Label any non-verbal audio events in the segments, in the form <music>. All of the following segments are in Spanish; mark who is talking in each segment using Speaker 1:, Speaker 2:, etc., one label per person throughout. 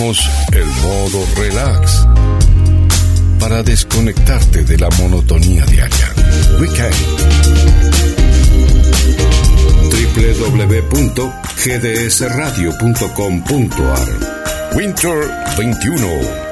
Speaker 1: el modo relax para desconectarte de la monotonía diaria. Weekend. www.gdsradio.com.ar Winter 21.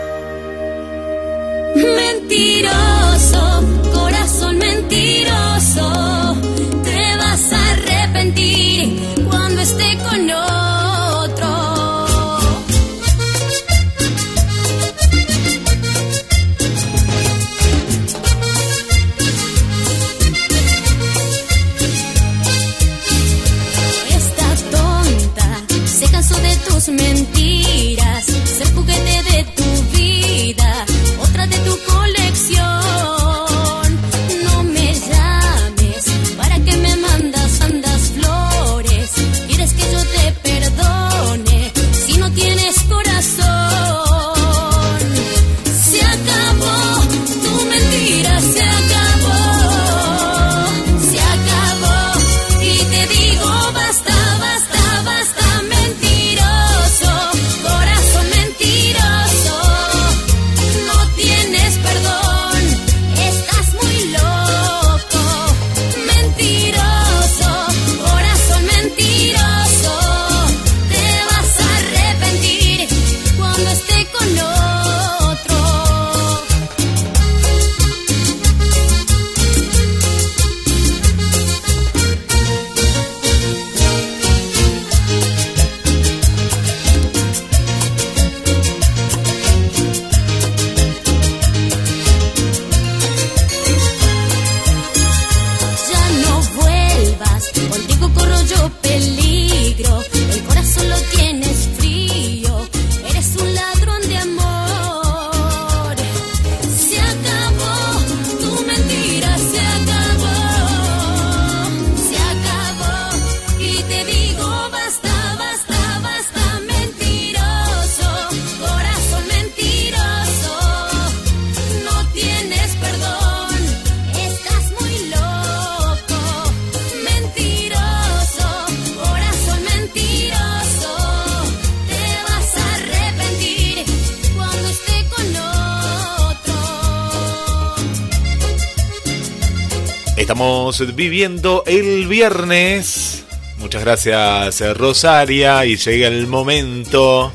Speaker 2: Viviendo el viernes. Muchas gracias Rosaria y llega el momento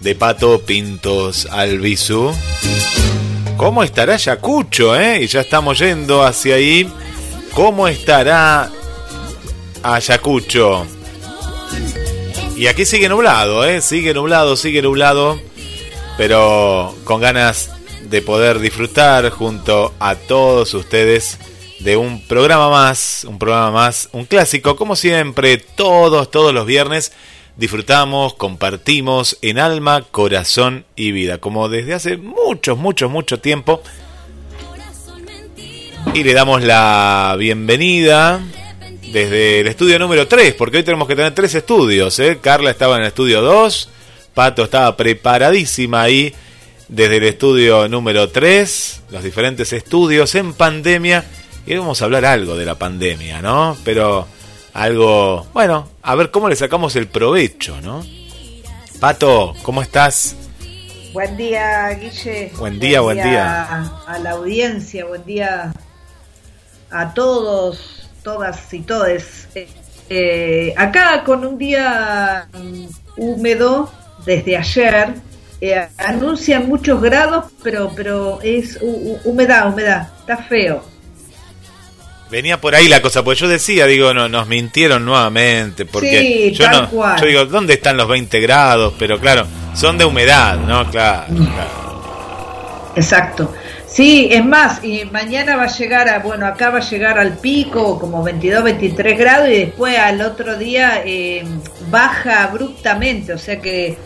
Speaker 2: de Pato Pintos Albizu. ¿Cómo estará Yacucho, eh? Y ya estamos yendo hacia ahí. ¿Cómo estará Ayacucho? Y aquí sigue nublado, ¿eh? Sigue nublado, sigue nublado. Pero con ganas de poder disfrutar junto a todos ustedes de un programa más, un programa más, un clásico, como siempre, todos, todos los viernes disfrutamos, compartimos en alma, corazón y vida, como desde hace mucho, mucho, mucho tiempo. Y le damos la bienvenida desde el estudio número 3, porque hoy tenemos que tener tres estudios. ¿eh? Carla estaba en el estudio 2, Pato estaba preparadísima ahí desde el estudio número 3, los diferentes estudios en pandemia y vamos a hablar algo de la pandemia, ¿no? Pero algo, bueno, a ver cómo le sacamos el provecho, ¿no? Pato, ¿cómo estás?
Speaker 3: Buen día, Guille.
Speaker 2: Buen día, buen, día,
Speaker 3: A, la audiencia, buen día a todos, todas y todes. Eh, acá con un día húmedo desde ayer, eh, anuncian muchos grados, pero, pero es humedad, humedad, está feo.
Speaker 2: Venía por ahí la cosa, porque yo decía, digo, no, nos mintieron nuevamente, porque yo no, yo digo, ¿dónde están los 20 grados? Pero claro, son de humedad, ¿no? Claro,
Speaker 3: Exacto. Sí, es más, y mañana va a llegar a, bueno, acá va a llegar al pico, como 22, 23 grados, y después al otro día eh, baja abruptamente, o sea que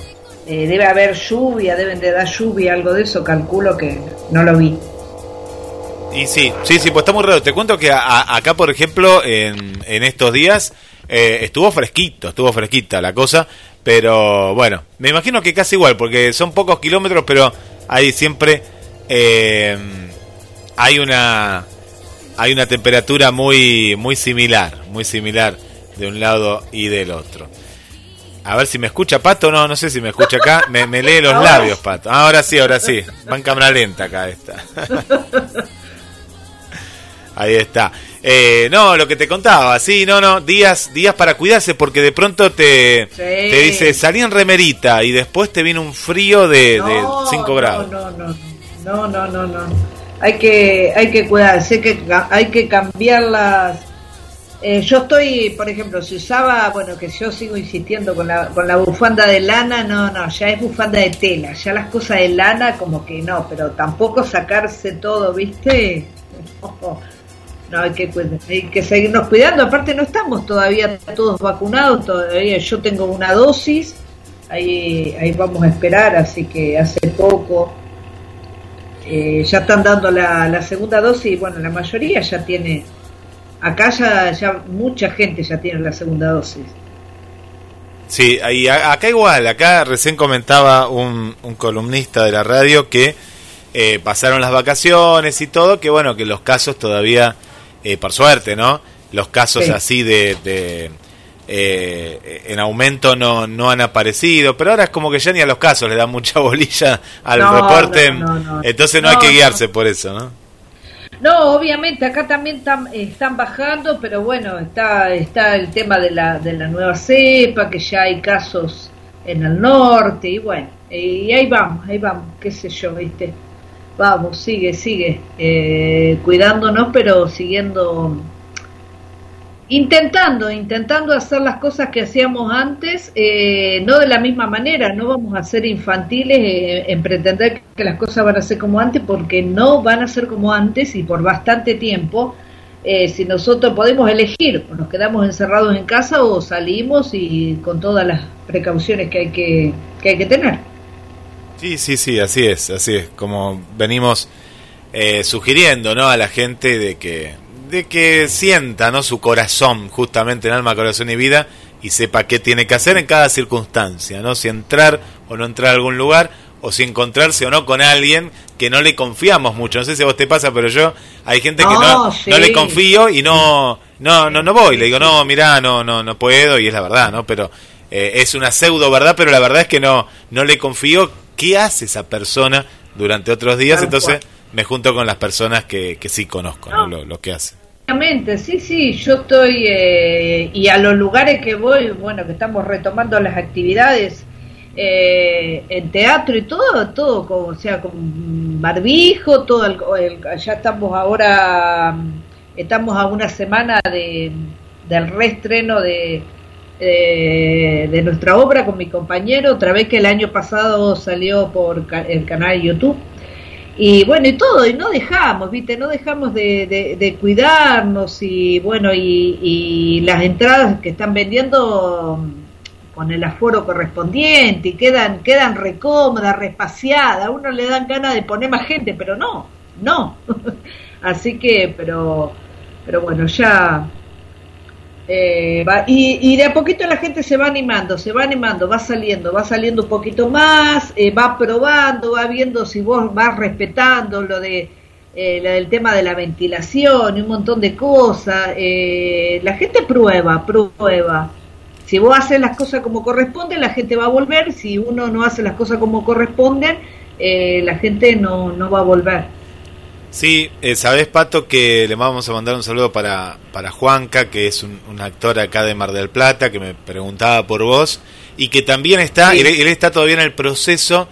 Speaker 3: eh, debe haber lluvia, deben de dar lluvia, algo de eso, calculo que no lo vi.
Speaker 2: Y sí, sí, sí, pues está muy raro. Te cuento que acá, por ejemplo, en, en estos días eh, estuvo fresquito, estuvo fresquita la cosa, pero bueno, me imagino que casi igual, porque son pocos kilómetros, pero hay siempre eh, hay una hay una temperatura muy muy similar, muy similar de un lado y del otro. A ver si me escucha Pato, no, no sé si me escucha acá. Me, me lee los labios, Pato. Ahora sí, ahora sí. Va en cámara lenta acá esta. <laughs> Ahí está. Eh, no, lo que te contaba, sí, no, no, días, días para cuidarse porque de pronto te, te dice salí en remerita y después te viene un frío de 5 grados.
Speaker 3: No, no, no, no, no, no, Hay que, hay que cuidarse, hay que, hay que cambiar las, eh, yo estoy, por ejemplo, si usaba, bueno, que yo sigo insistiendo con la, con la bufanda de lana, no, no, ya es bufanda de tela, ya las cosas de lana como que no, pero tampoco sacarse todo, ¿viste? <laughs> No, hay que, hay que seguirnos cuidando, aparte no estamos todavía todos vacunados, todavía. Yo tengo una dosis, ahí, ahí vamos a esperar, así que hace poco eh, ya están dando la, la segunda dosis, bueno, la mayoría ya tiene acá ya, ya mucha gente ya tiene la segunda dosis.
Speaker 2: Sí, y acá igual, acá recién comentaba un, un columnista de la radio que eh, pasaron las vacaciones y todo, que bueno, que los casos todavía, eh, por suerte, ¿no? Los casos así de, de eh, en aumento no, no han aparecido, pero ahora es como que ya ni a los casos le dan mucha <laughs> bolilla al reporte, entonces no hay que guiarse por eso, ¿no?
Speaker 3: No, obviamente acá también están bajando, pero bueno, está está el tema de la, de la nueva cepa, que ya hay casos en el norte, y bueno, y ahí vamos, ahí vamos, qué sé yo, viste. Vamos, sigue, sigue, eh, cuidándonos, pero siguiendo intentando, intentando hacer las cosas que hacíamos antes, eh, no de la misma manera, no vamos a ser infantiles eh, en pretender que las cosas van a ser como antes, porque no van a ser como antes y por bastante tiempo. Si nosotros podemos elegir, nos quedamos encerrados en casa o salimos y con todas las precauciones que hay que, que, hay que tener.
Speaker 2: Sí, sí, sí, así es, así es, como venimos sugiriendo ¿no? a la gente de que de que sienta ¿no? su corazón, justamente en alma, corazón y vida, y sepa qué tiene que hacer en cada circunstancia, ¿no? Si entrar o no entrar a algún lugar, o si encontrarse o no con alguien que no le confiamos mucho. No sé si a vos te pasa, pero yo hay gente que no, no le confío y no, no, no, no voy. Le digo, no, mirá, no, no, no puedo, y es la verdad, ¿no? Pero eh, es una pseudo verdad, pero la verdad es que no, no le confío qué hace esa persona durante otros días, entonces me junto con las personas que, que sí conozco, ¿no? Lo, lo que hacen.
Speaker 3: Obviamente, sí, sí, yo estoy, eh, y a los lugares que voy, bueno, que estamos retomando las actividades eh, en teatro y todo, todo, como, o sea, con barbijo, todo, el, ya estamos ahora, estamos a una semana de, del reestreno de, eh, de nuestra obra con mi compañero, otra vez que el año pasado salió por el canal YouTube y bueno, y todo, y no dejamos, ¿viste? No dejamos de, de, cuidarnos y bueno, y, las entradas que están vendiendo con el aforo correspondiente y quedan, quedan recómodas, respaciadas, a uno le dan ganas de poner más gente, pero no, no. <laughs> Así que, pero, pero bueno, ya eh, y, de a poquito la gente se va animando, se va animando, va saliendo, va saliendo un poquito más, eh, va probando, va viendo si vos vas respetando lo de eh, del tema de la ventilación y un montón de cosas. la gente prueba, prueba. Si vos haces las cosas como corresponden, la gente va a volver. Si uno no hace las cosas como corresponden, la gente no, no va a volver.
Speaker 2: Sí, eh, sabes Pato que le vamos a mandar un saludo para, para Juanca, que es un, actor acá de Mar del Plata, que me preguntaba por vos, y que también está, él, está todavía en el proceso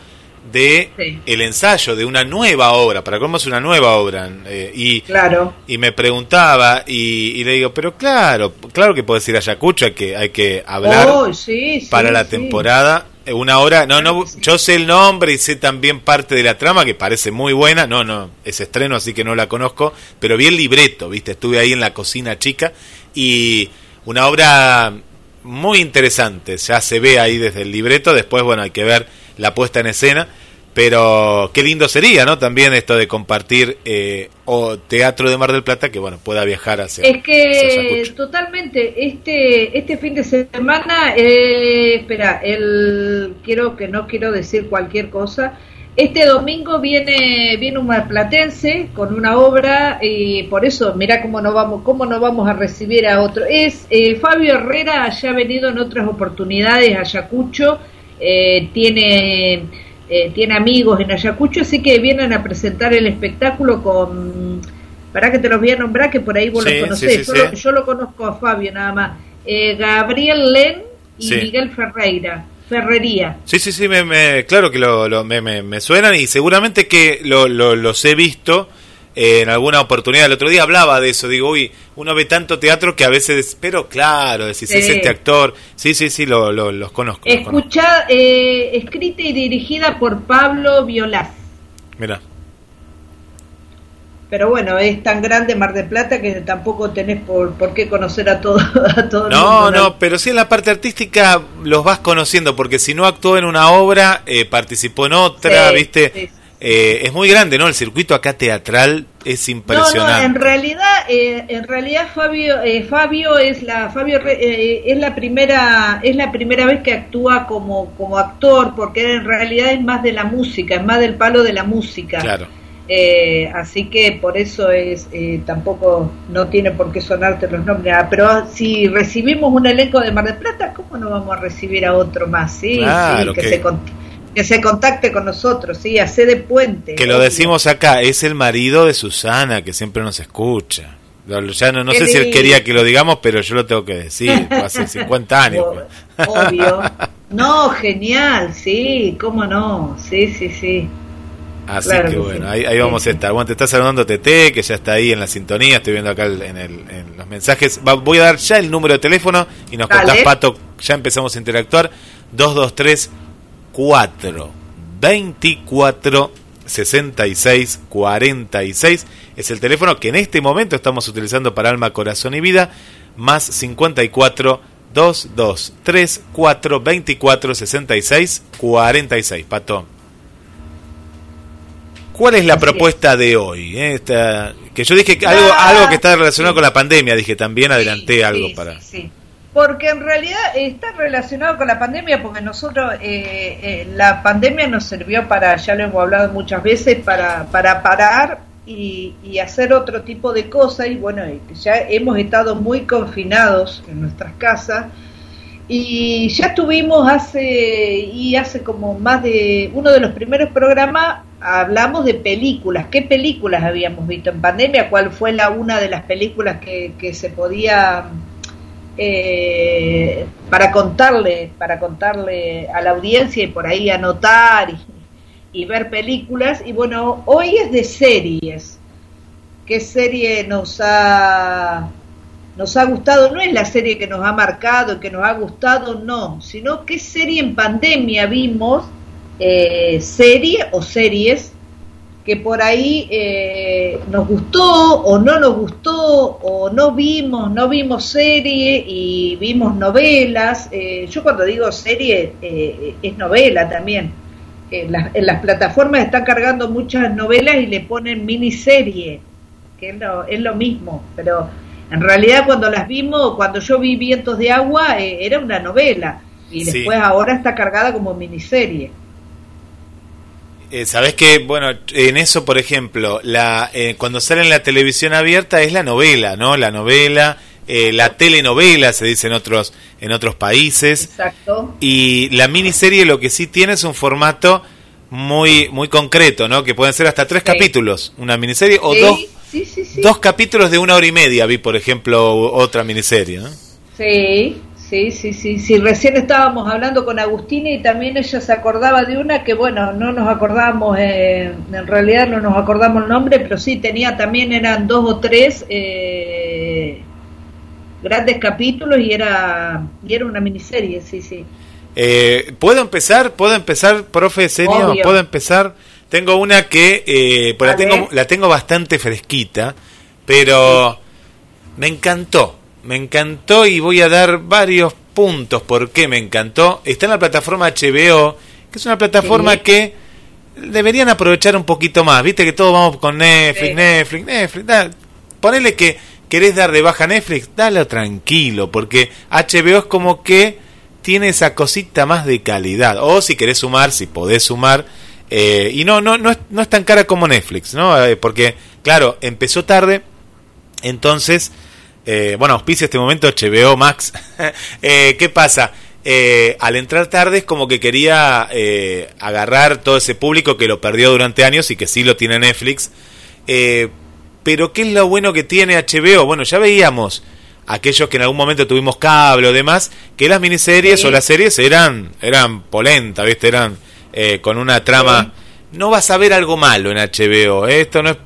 Speaker 2: de el ensayo de una nueva obra, para cómo es una nueva obra, eh, y,
Speaker 3: claro.
Speaker 2: y me preguntaba, y, le digo, pero claro, claro que puedes ir a Ayacucho, que hay que hablar
Speaker 3: oh,
Speaker 2: para la temporada, una hora, no, no, yo sé el nombre y sé también parte de la trama que parece muy buena, no, no, es estreno así que no la conozco, pero vi el libreto, viste, estuve ahí en la cocina chica y una obra muy interesante, ya se ve ahí desde el libreto, después bueno, hay que ver la puesta en escena, pero qué lindo sería, ¿no? También esto de compartir eh, o teatro de Mar del Plata que, bueno, pueda viajar hacia.
Speaker 3: Es que totalmente, este este fin de semana, eh, espera, el quiero que no quiero decir cualquier cosa. Este domingo viene viene un marplatense con una obra y por eso mira cómo no vamos cómo no vamos a recibir a otro. Es eh, Fabio Herrera ya ha venido en otras oportunidades a Ayacucho, eh, tiene eh, tiene amigos en Ayacucho, así que vienen a presentar el espectáculo con para que te los voy a nombrar que por ahí vos
Speaker 2: Sí,
Speaker 3: los conocés.
Speaker 2: sí, sí,
Speaker 3: yo. Lo, yo lo conozco a Fabio nada más. Eh, Gabriel Len y. Miguel Ferreira. Ferrería.
Speaker 2: Sí, sí, sí, me, me- claro que lo, lo- me, me- me suenan y seguramente que lo, lo- los he visto eh, en alguna oportunidad. El otro día hablaba de eso, digo, uy, uno ve tanto teatro que a veces, pero claro, es
Speaker 3: Sí.
Speaker 2: este actor. Sí, sí, sí, lo, lo- los conozco. los conozco.
Speaker 3: Escucha, eh, escrita y dirigida por Pablo Violás.
Speaker 2: Mira,
Speaker 3: Pero bueno, es tan grande Mar del Plata que tampoco tenés por, por qué conocer a todo, a todo el
Speaker 2: no,
Speaker 3: mundo.
Speaker 2: no, pero sí en la parte artística los vas conociendo, porque si no actuó en una obra, eh, participó en otra,
Speaker 3: Sí,
Speaker 2: ¿viste?
Speaker 3: sí.
Speaker 2: Eh, es muy grande, ¿no? El circuito acá teatral es
Speaker 3: No, no,
Speaker 2: impresionante.
Speaker 3: en realidad, eh, en realidad Fabio, eh, Fabio es la Fabio eh, es la primera es la primera vez que actúa como como actor, porque en realidad es más de la música, es más del palo de la música.
Speaker 2: Claro.
Speaker 3: Eh, así que por eso es eh, tampoco no tiene por qué sonarte los nombres. Ah, pero si recibimos un elenco de Mar del Plata, ¿cómo no vamos a recibir a otro más? Sí,
Speaker 2: Claro,
Speaker 3: sí, que, se que se contacte con nosotros, sí, hace de puente.
Speaker 2: Que lo decimos acá, es el marido de Susana, que siempre nos escucha. Ya no, no sé si él quería que lo digamos, pero yo lo tengo que decir. Hace <laughs> 50 años. pues.
Speaker 3: Obvio. <laughs> No, genial, sí, cómo no, sí, sí, sí.
Speaker 2: Así
Speaker 3: Claro
Speaker 2: que
Speaker 3: que
Speaker 2: bueno,
Speaker 3: sí.
Speaker 2: ahí, ahí vamos a estar. Bueno, te está saludando TT, que ya está ahí en la sintonía. Estoy viendo acá el- en, el- en los mensajes. Va- voy a dar ya el número de teléfono y nos
Speaker 3: Dale.
Speaker 2: contás, Pato. Ya empezamos a interactuar. 223 4 24 66 46 es el teléfono que en este momento estamos utilizando para Alma, Corazón y Vida. Más 54 223 4 24 66 46. Pato. ¿Cuál es la
Speaker 3: Así
Speaker 2: propuesta de hoy? eh? Esta- que yo dije que algo,
Speaker 3: Ah,
Speaker 2: algo que está relacionado
Speaker 3: sí.
Speaker 2: con la pandemia, dije también adelanté
Speaker 3: Sí,
Speaker 2: algo
Speaker 3: sí,
Speaker 2: para...
Speaker 3: Porque en realidad está relacionado con la pandemia, porque nosotros, eh, eh, la pandemia nos sirvió para, ya lo hemos hablado muchas veces, para, para parar y, y hacer otro tipo de cosas. Y bueno, ya hemos estado muy confinados en nuestras casas. Y ya tuvimos hace, y hace como más de, uno de los primeros programas, hablamos de películas. ¿Qué películas habíamos visto en pandemia? ¿Cuál fue la una de las películas que, que se podía, eh, para contarle, para contarle a la audiencia y por ahí anotar y, y ver películas? Y bueno, hoy es de series. ¿Qué serie nos ha nos ha gustado, no es la serie que nos ha marcado, que nos ha gustado, no, sino qué serie en pandemia vimos, eh, serie o series que por ahí eh, nos gustó o no nos gustó o no vimos, no vimos serie y vimos novelas. Eh, yo cuando digo serie eh, es novela también. En las, en las plataformas están cargando muchas novelas y le ponen miniserie, que es lo, es lo mismo, pero en realidad cuando las vimos, cuando yo vi Vientos de Agua, eh, era una novela y
Speaker 2: Sí.
Speaker 3: después ahora está cargada como miniserie.
Speaker 2: Eh, Sabes que, bueno, en eso, por ejemplo, la, eh, cuando sale en la televisión abierta es la novela, ¿no? La novela, eh, la telenovela, se dice en otros, en otros países.
Speaker 3: Exacto.
Speaker 2: Y la miniserie lo que sí tiene es un formato muy, muy concreto, ¿no? Que pueden ser hasta tres
Speaker 3: Sí.
Speaker 2: capítulos, una miniserie, o
Speaker 3: Sí,
Speaker 2: dos,
Speaker 3: sí, sí, sí.
Speaker 2: dos capítulos de una hora y media, vi, por ejemplo, otra miniserie, ¿no?
Speaker 3: Sí, sí, sí, sí, sí. Recién estábamos hablando con Agustina y también ella se acordaba de una que, bueno, no nos acordamos, eh, en realidad no nos acordamos el nombre, pero sí tenía también, eran dos o tres eh, grandes capítulos y era, y era una miniserie, sí, sí.
Speaker 2: Eh, ¿Puedo empezar? ¿Puedo empezar, profe?
Speaker 3: Obvio.
Speaker 2: ¿Puedo empezar? Tengo una que eh, pues la, tengo, la tengo bastante fresquita, pero me encantó. Me encantó y voy a dar varios puntos por qué me encantó. Está en la plataforma HBO, que es una plataforma
Speaker 3: Sí.
Speaker 2: que deberían aprovechar un poquito más. Viste que todos vamos con Netflix,
Speaker 3: Sí.
Speaker 2: Netflix, Netflix. da- ponele que querés dar de baja Netflix, dalo tranquilo, porque HBO es como que tiene esa cosita más de calidad. O si querés sumar, si podés sumar, Eh, y no, no, no es, no es tan cara como Netflix, ¿no? Eh, porque, claro, empezó tarde, entonces, eh, bueno, auspicia este momento HBO Max. <laughs> Eh, ¿Qué pasa? Eh, al entrar tarde es como que quería eh, agarrar todo ese público que lo perdió durante años y que sí lo tiene Netflix. Pero ¿qué es lo bueno que tiene HBO? Bueno, ya veíamos aquellos que en algún momento tuvimos cable o demás, que las miniseries
Speaker 3: Sí.
Speaker 2: o las series eran eran polentas, ¿viste? Eran con una trama... No vas a ver algo malo en HBO, esto no es...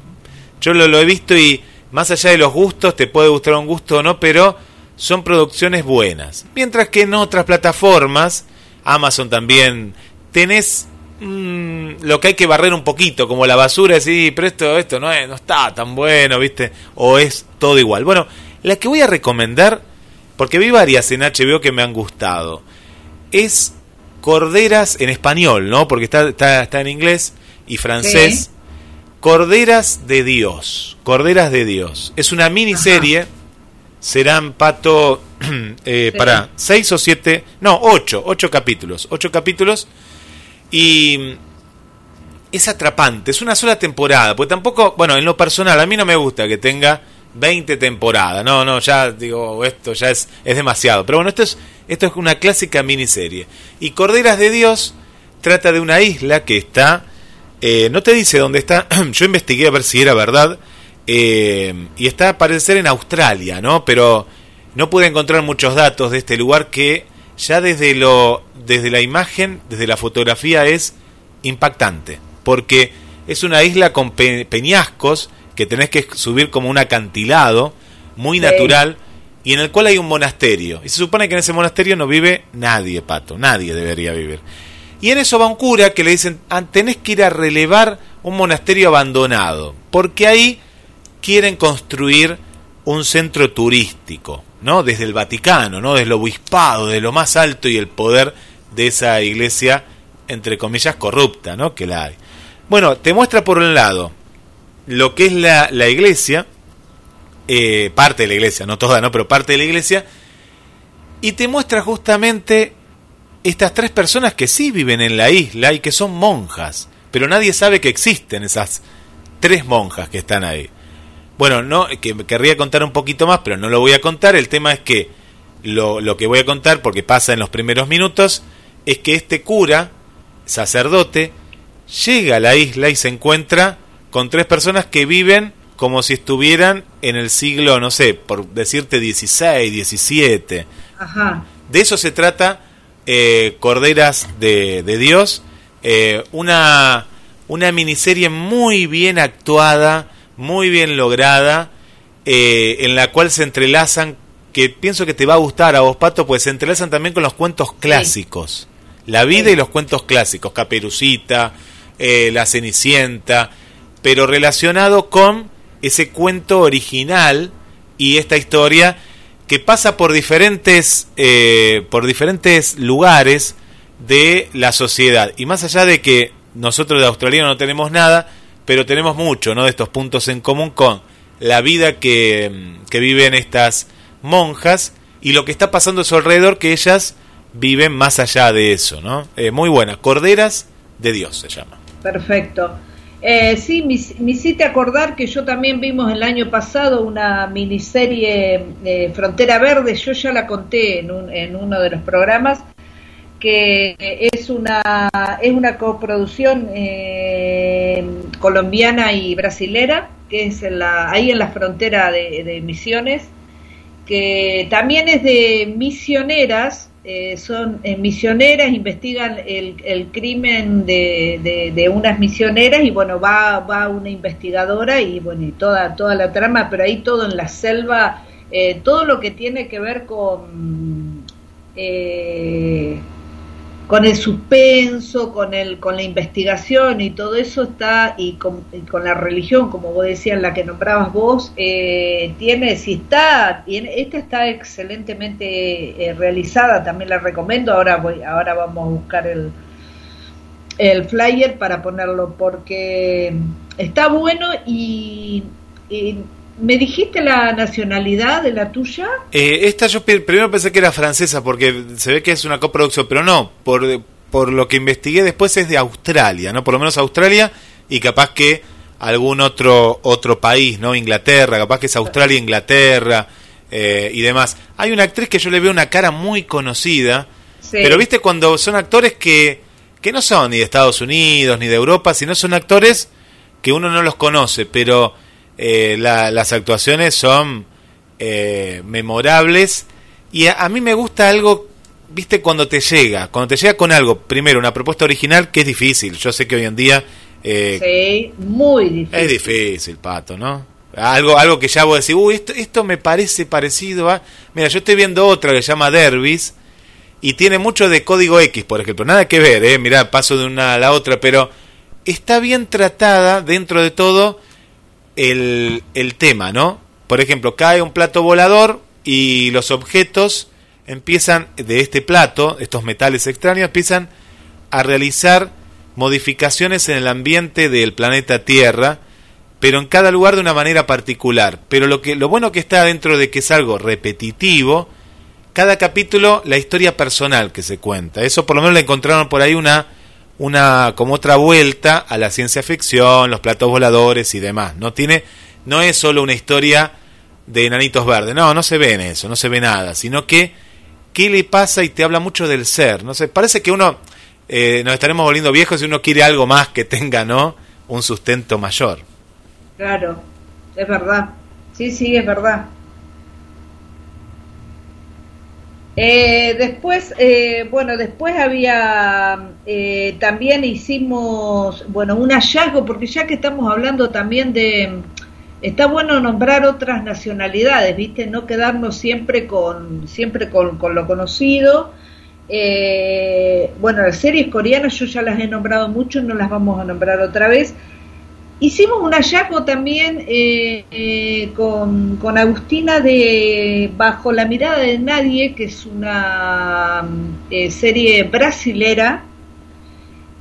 Speaker 2: Yo lo, lo he visto y más allá de los gustos, te puede gustar un gusto o no, pero son producciones buenas. Mientras que en otras plataformas, Amazon también, tenés mm, lo que hay que barrer un poquito, como la basura, decir, pero esto, esto no, es, no está tan bueno, ¿viste? O es todo igual. Bueno, la que voy a recomendar, porque vi varias en HBO que me han gustado, es Corderas en español, ¿no? Porque está, está, está en inglés y francés. Corderas de Dios. Corderas de Dios. Es una miniserie. Serán, Pato, <clears throat> eh,
Speaker 3: Sí.
Speaker 2: para seis o siete, no, ocho, ocho capítulos. Ocho capítulos. Y es atrapante. Es una sola temporada. Porque tampoco, bueno, en lo personal, a mí no me gusta que tenga 20 temporadas. No, no, ya digo, esto ya es, es demasiado. Pero bueno, esto es, esto es una clásica miniserie. Y Corderas de Dios trata de una isla que está eh, no te dice dónde está. <clears throat> Yo investigué a ver si era verdad. eh, y está a parecer en Australia, ¿no? Pero no pude encontrar muchos datos de este lugar que ya desde lo desde la imagen, desde la fotografía es impactante, porque es una isla con pe- peñascos que tenés que subir como un acantilado muy
Speaker 3: Sí.
Speaker 2: natural y en el cual hay un monasterio. Y se supone que en ese monasterio no vive nadie, pato, nadie debería vivir. Y en eso va un cura que le dicen, "Ah, tenés que ir a relevar un monasterio abandonado, porque ahí quieren construir un centro turístico, ¿no? Desde el Vaticano, ¿no? Desde el obispado, de lo más alto y el poder de esa iglesia, entre comillas, corrupta, ¿no? Que la hay. Bueno, te muestra por un lado lo que es la, la iglesia, eh, parte de la iglesia, no toda, ¿no? Pero parte de la iglesia, y te muestra justamente estas tres personas que sí viven en la isla y que son monjas, pero nadie sabe que existen esas tres monjas que están ahí. Bueno, no, que querría contar un poquito más, pero no lo voy a contar. El tema es que lo, lo que voy a contar, porque pasa en los primeros minutos, es que este cura, sacerdote, llega a la isla y se encuentra con tres personas que viven como si estuvieran en el siglo, no sé, por decirte 16, 17.
Speaker 3: Ajá.
Speaker 2: De eso se trata eh, Corderas de, de Dios, eh, una, una miniserie muy bien actuada, muy bien lograda, eh, en la cual se entrelazan, que pienso que te va a gustar a vos, Pato, pues se entrelazan también con los cuentos clásicos. La vida
Speaker 3: Sí.
Speaker 2: y los cuentos clásicos, Caperucita, La Cenicienta, pero relacionado con ese cuento original y esta historia que pasa por diferentes eh, por diferentes lugares de la sociedad. Y más allá de que nosotros de australiano no tenemos nada pero tenemos mucho no de estos puntos en común con la vida que, mm, que viven estas monjas y lo que está pasando a su alrededor que ellas viven más allá de eso no Eh, muy buena corderas de Dios se llama.
Speaker 3: Perfecto. Eh, sí, me, me hiciste acordar que yo también vimos el año pasado una miniserie eh, Frontera Verde, yo ya la conté en, un, en uno de los programas, que es una, es una coproducción eh, colombiana y brasilera, que es en la, ahí en la frontera de, de Misiones, que también es de misioneras, eh, son eh, misioneras, investigan el, el crimen de, de, unas misioneras y bueno, va, va una investigadora y bueno, y toda, toda la trama, pero ahí todo en la selva, eh, todo lo que tiene que ver con... Con el suspenso, con el, con la investigación y todo eso está, y con, y con la religión, como vos decías, la que nombrabas vos, eh, tiene, si está, tiene, esta está excelentemente eh, realizada, también la recomiendo, ahora voy, ahora vamos a buscar el, el flyer para ponerlo, porque está bueno y, y ¿Me dijiste la nacionalidad de la tuya?
Speaker 2: Eh, esta yo primero pensé que era francesa porque se ve que es una coproducción, pero no, por, por lo que investigué después es de Australia, ¿no? Por lo menos Australia y capaz que algún otro otro país, ¿no? Inglaterra, capaz que es Australia, Inglaterra eh, y demás. Hay una actriz que yo le veo una cara muy conocida, pero viste cuando son actores que, que no son ni de Estados Unidos ni de Europa, sino son actores que uno no los conoce, pero eh, las actuaciones son eh, memorables y a, mí me gusta algo, viste, cuando te llega, cuando te llega con algo, primero una propuesta original que es difícil, yo sé que hoy en día...
Speaker 3: Eh, sí, muy difícil.
Speaker 2: Es difícil, Pato, ¿no? Algo, algo que ya vos decís, uy, esto, esto me parece parecido a... Mira, yo estoy viendo otra que se llama Derbis y tiene mucho de código X, por ejemplo. Nada que ver, ¿eh? Mirá, paso de una a la otra, pero está bien tratada dentro de todo el, el tema, ¿no? Por ejemplo, cae un plato volador y los objetos empiezan de este plato, estos metales extraños, empiezan a realizar modificaciones en el ambiente del planeta Tierra, pero en cada lugar de una manera particular. Pero lo que lo bueno que está dentro de que es algo repetitivo, cada capítulo la historia personal que se cuenta. Eso por lo menos le encontraron por ahí una una como otra vuelta a la ciencia ficción, los platos voladores y demás. No tiene no es solo una historia de enanitos verdes. No, no se ve en eso, no se ve nada, sino que qué le pasa y te habla mucho del ser. No sé, parece que uno eh, nos estaremos volviendo viejos y uno quiere algo más que tenga, ¿no? Un sustento mayor.
Speaker 3: Claro, es verdad. Sí, sí, es verdad. Eh, después, eh, bueno, después había, eh, también hicimos, bueno, un hallazgo, porque ya que estamos hablando también de, está bueno nombrar otras nacionalidades, ¿viste? No quedarnos siempre con, siempre con, con lo conocido. bueno, las series coreanas yo ya las he nombrado mucho, no las vamos a nombrar otra vez. Hicimos un hallazgo también eh, eh, con, con, Agustina de Bajo la mirada de nadie, que es una eh, serie brasilera,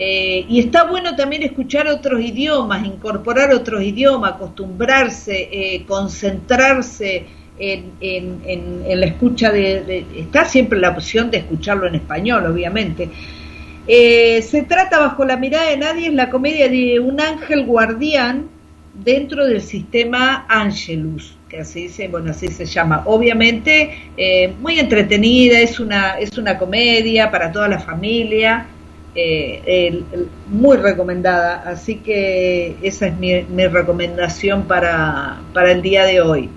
Speaker 3: y está bueno también escuchar otros idiomas, incorporar otros idiomas, acostumbrarse, concentrarse en, en, la escucha de, Está siempre la opción de escucharlo en español, obviamente eh, se trata bajo la mirada de nadie, es la comedia de un ángel guardián dentro del sistema Angelus, que así se, bueno, así se llama. Obviamente, eh, muy entretenida, es una, es una comedia para toda la familia, eh, muy recomendada, así que esa es mi, recomendación para, para el día de hoy.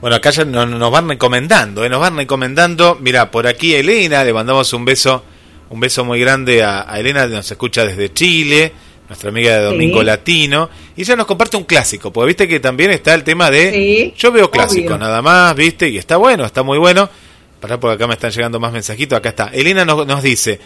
Speaker 2: Bueno, acá ya nos, van recomendando, nos van recomendando. Mira, por aquí Elena, le mandamos un beso un beso muy grande a, Elena, que nos escucha desde Chile, nuestra amiga de Domingo Latino, y ella nos comparte un clásico, porque viste que también está el tema de... yo veo clásicos nada más, viste, y está bueno, está muy bueno. Para porque acá me están llegando más mensajitos, acá está. Elena nos, nos dice,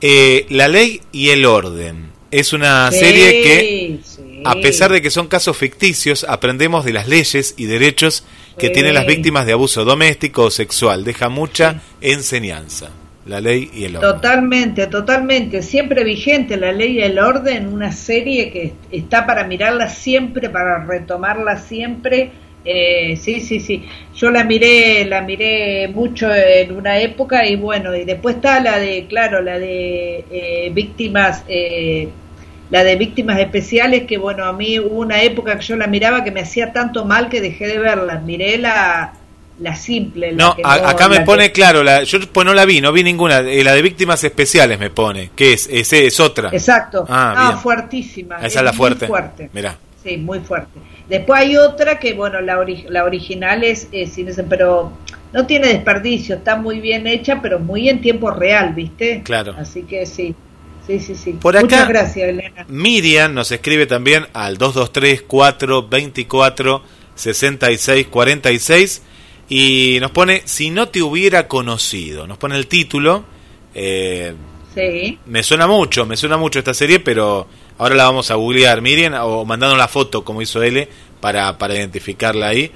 Speaker 2: eh, La ley y el orden. Es una serie que, a pesar de que son casos ficticios, aprendemos de las leyes y derechos que tienen las víctimas de abuso doméstico o sexual. Deja mucha enseñanza la ley y el orden.
Speaker 3: Totalmente, totalmente. Siempre vigente la ley y el orden, una serie que está para mirarla siempre, para retomarla siempre. Eh, sí, sí, sí. Yo la miré, la miré mucho en una época y bueno, y después está la de, claro, la de eh, víctimas, eh, la de víctimas especiales que bueno, a mí hubo una época que yo la miraba que me hacía tanto mal que dejé de verla. Miré la la simple.
Speaker 2: no, acá me pone claro, la, yo pues no la vi, no vi ninguna, eh, la de víctimas especiales me pone, que es, ese es otra.
Speaker 3: Exacto, ah, ah fuertísima.
Speaker 2: Esa es, la fuerte.
Speaker 3: fuerte.
Speaker 2: Mira.
Speaker 3: Sí, muy fuerte. Después hay otra que, bueno, la, la original es, ese, pero no tiene desperdicio, está muy bien hecha, pero muy en tiempo real, ¿viste?
Speaker 2: Claro.
Speaker 3: Así que sí. Sí, sí, sí.
Speaker 2: Por acá, Muchas gracias, Elena. Miriam nos escribe también al 223 424 6646 y nos pone, si no te hubiera conocido, nos pone el título. Eh,
Speaker 3: sí.
Speaker 2: Me suena mucho, me suena mucho esta serie, pero ahora la vamos a googlear, Miriam, o mandando la foto, como hizo él, para, para identificarla ahí.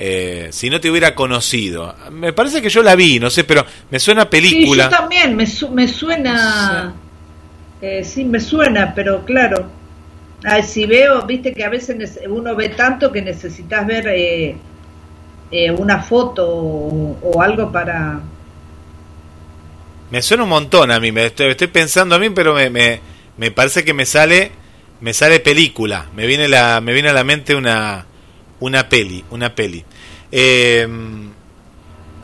Speaker 2: Eh, si no te hubiera conocido. Me parece que yo la vi, no sé, pero me suena película.
Speaker 3: Sí, yo también, me, me suena. Eh, sí, me suena, pero claro. si veo, viste que a veces uno ve tanto que necesitas ver eh, eh, una foto o, algo para
Speaker 2: Me suena un montón a mí, me estoy, estoy pensando a mí, pero me, me, me parece que me sale me sale película, me viene la me viene a la mente una una peli, una peli. Eh,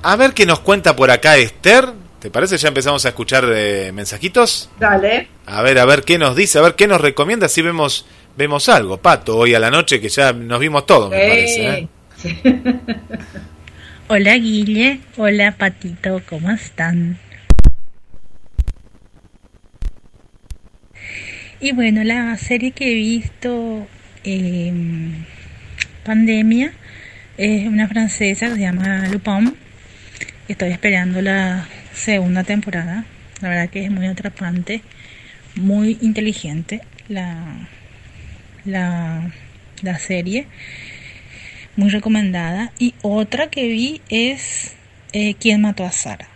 Speaker 2: a ver qué nos cuenta por acá Esther. ¿Te parece? Ya empezamos a escuchar eh, mensajitos.
Speaker 3: Dale.
Speaker 2: A ver, a ver qué nos dice, a ver qué nos recomienda, si vemos vemos algo. Pato, hoy a la noche que ya nos vimos todos, me parece. ¿eh? <laughs>
Speaker 4: Hola Guille, hola Patito, ¿cómo están? Y bueno, la serie que he visto, eh, Pandemia, es una francesa que se llama Lupin. Estoy esperando la segunda temporada. La verdad que es muy atrapante, muy inteligente la, la, la serie. Muy recomendada. Y otra que vi es eh, ¿Quién mató a Sara?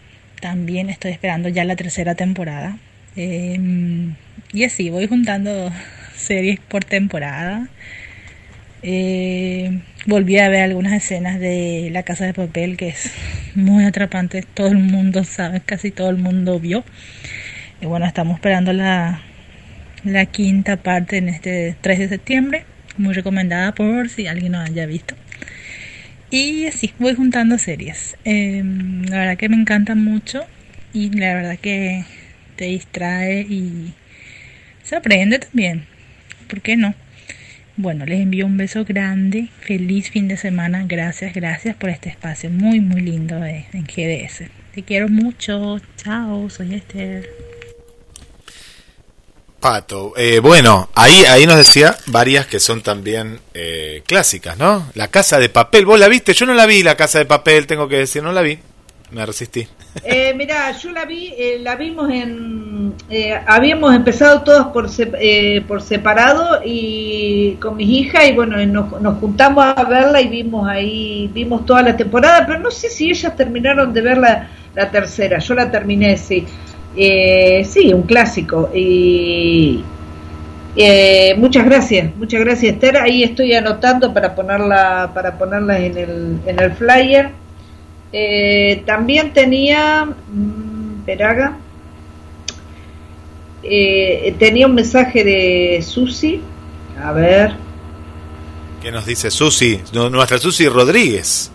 Speaker 4: También estoy esperando ya la tercera temporada. Eh, y así, voy juntando <laughs> series por temporada. Eh, volví a ver algunas escenas de La Casa de Papel, que es muy atrapante. Todo el mundo sabe, casi todo el mundo vio. Y bueno, estamos esperando la, la quinta parte en este 3 de septiembre. Muy recomendada por si alguien no haya visto. Y así, voy juntando series. Eh, la verdad que me encanta mucho y la verdad que te distrae y se aprende también. ¿Por qué no? Bueno, les envío un beso grande. Feliz fin de semana. Gracias, gracias por este espacio muy, muy lindo de, en GDS. Te quiero mucho. Chao, soy Esther.
Speaker 2: Pato, eh, bueno, ahí, ahí nos decía varias que son también eh, clásicas, ¿no? La Casa de Papel, ¿vos la viste? Yo no la vi, La Casa de Papel, tengo que decir, no la vi. Me resistí.
Speaker 3: Eh, mira, yo la vi, eh, la vimos en, eh, habíamos empezado todos por eh, por separado y con mis hijas y bueno, nos, nos juntamos a verla y vimos ahí, vimos toda la temporada, pero no sé si ellas terminaron de ver la, la tercera, yo la terminé, sí, Eh, sí, un clásico y eh, muchas gracias, muchas gracias Esther, ahí estoy anotando para ponerla, para ponerla en el, en el flyer. Eh, también tenía mm, Peraga eh, tenía un mensaje de Susi a ver
Speaker 2: ¿Qué nos dice Susi? Nu- Nuestra Susi Rodríguez.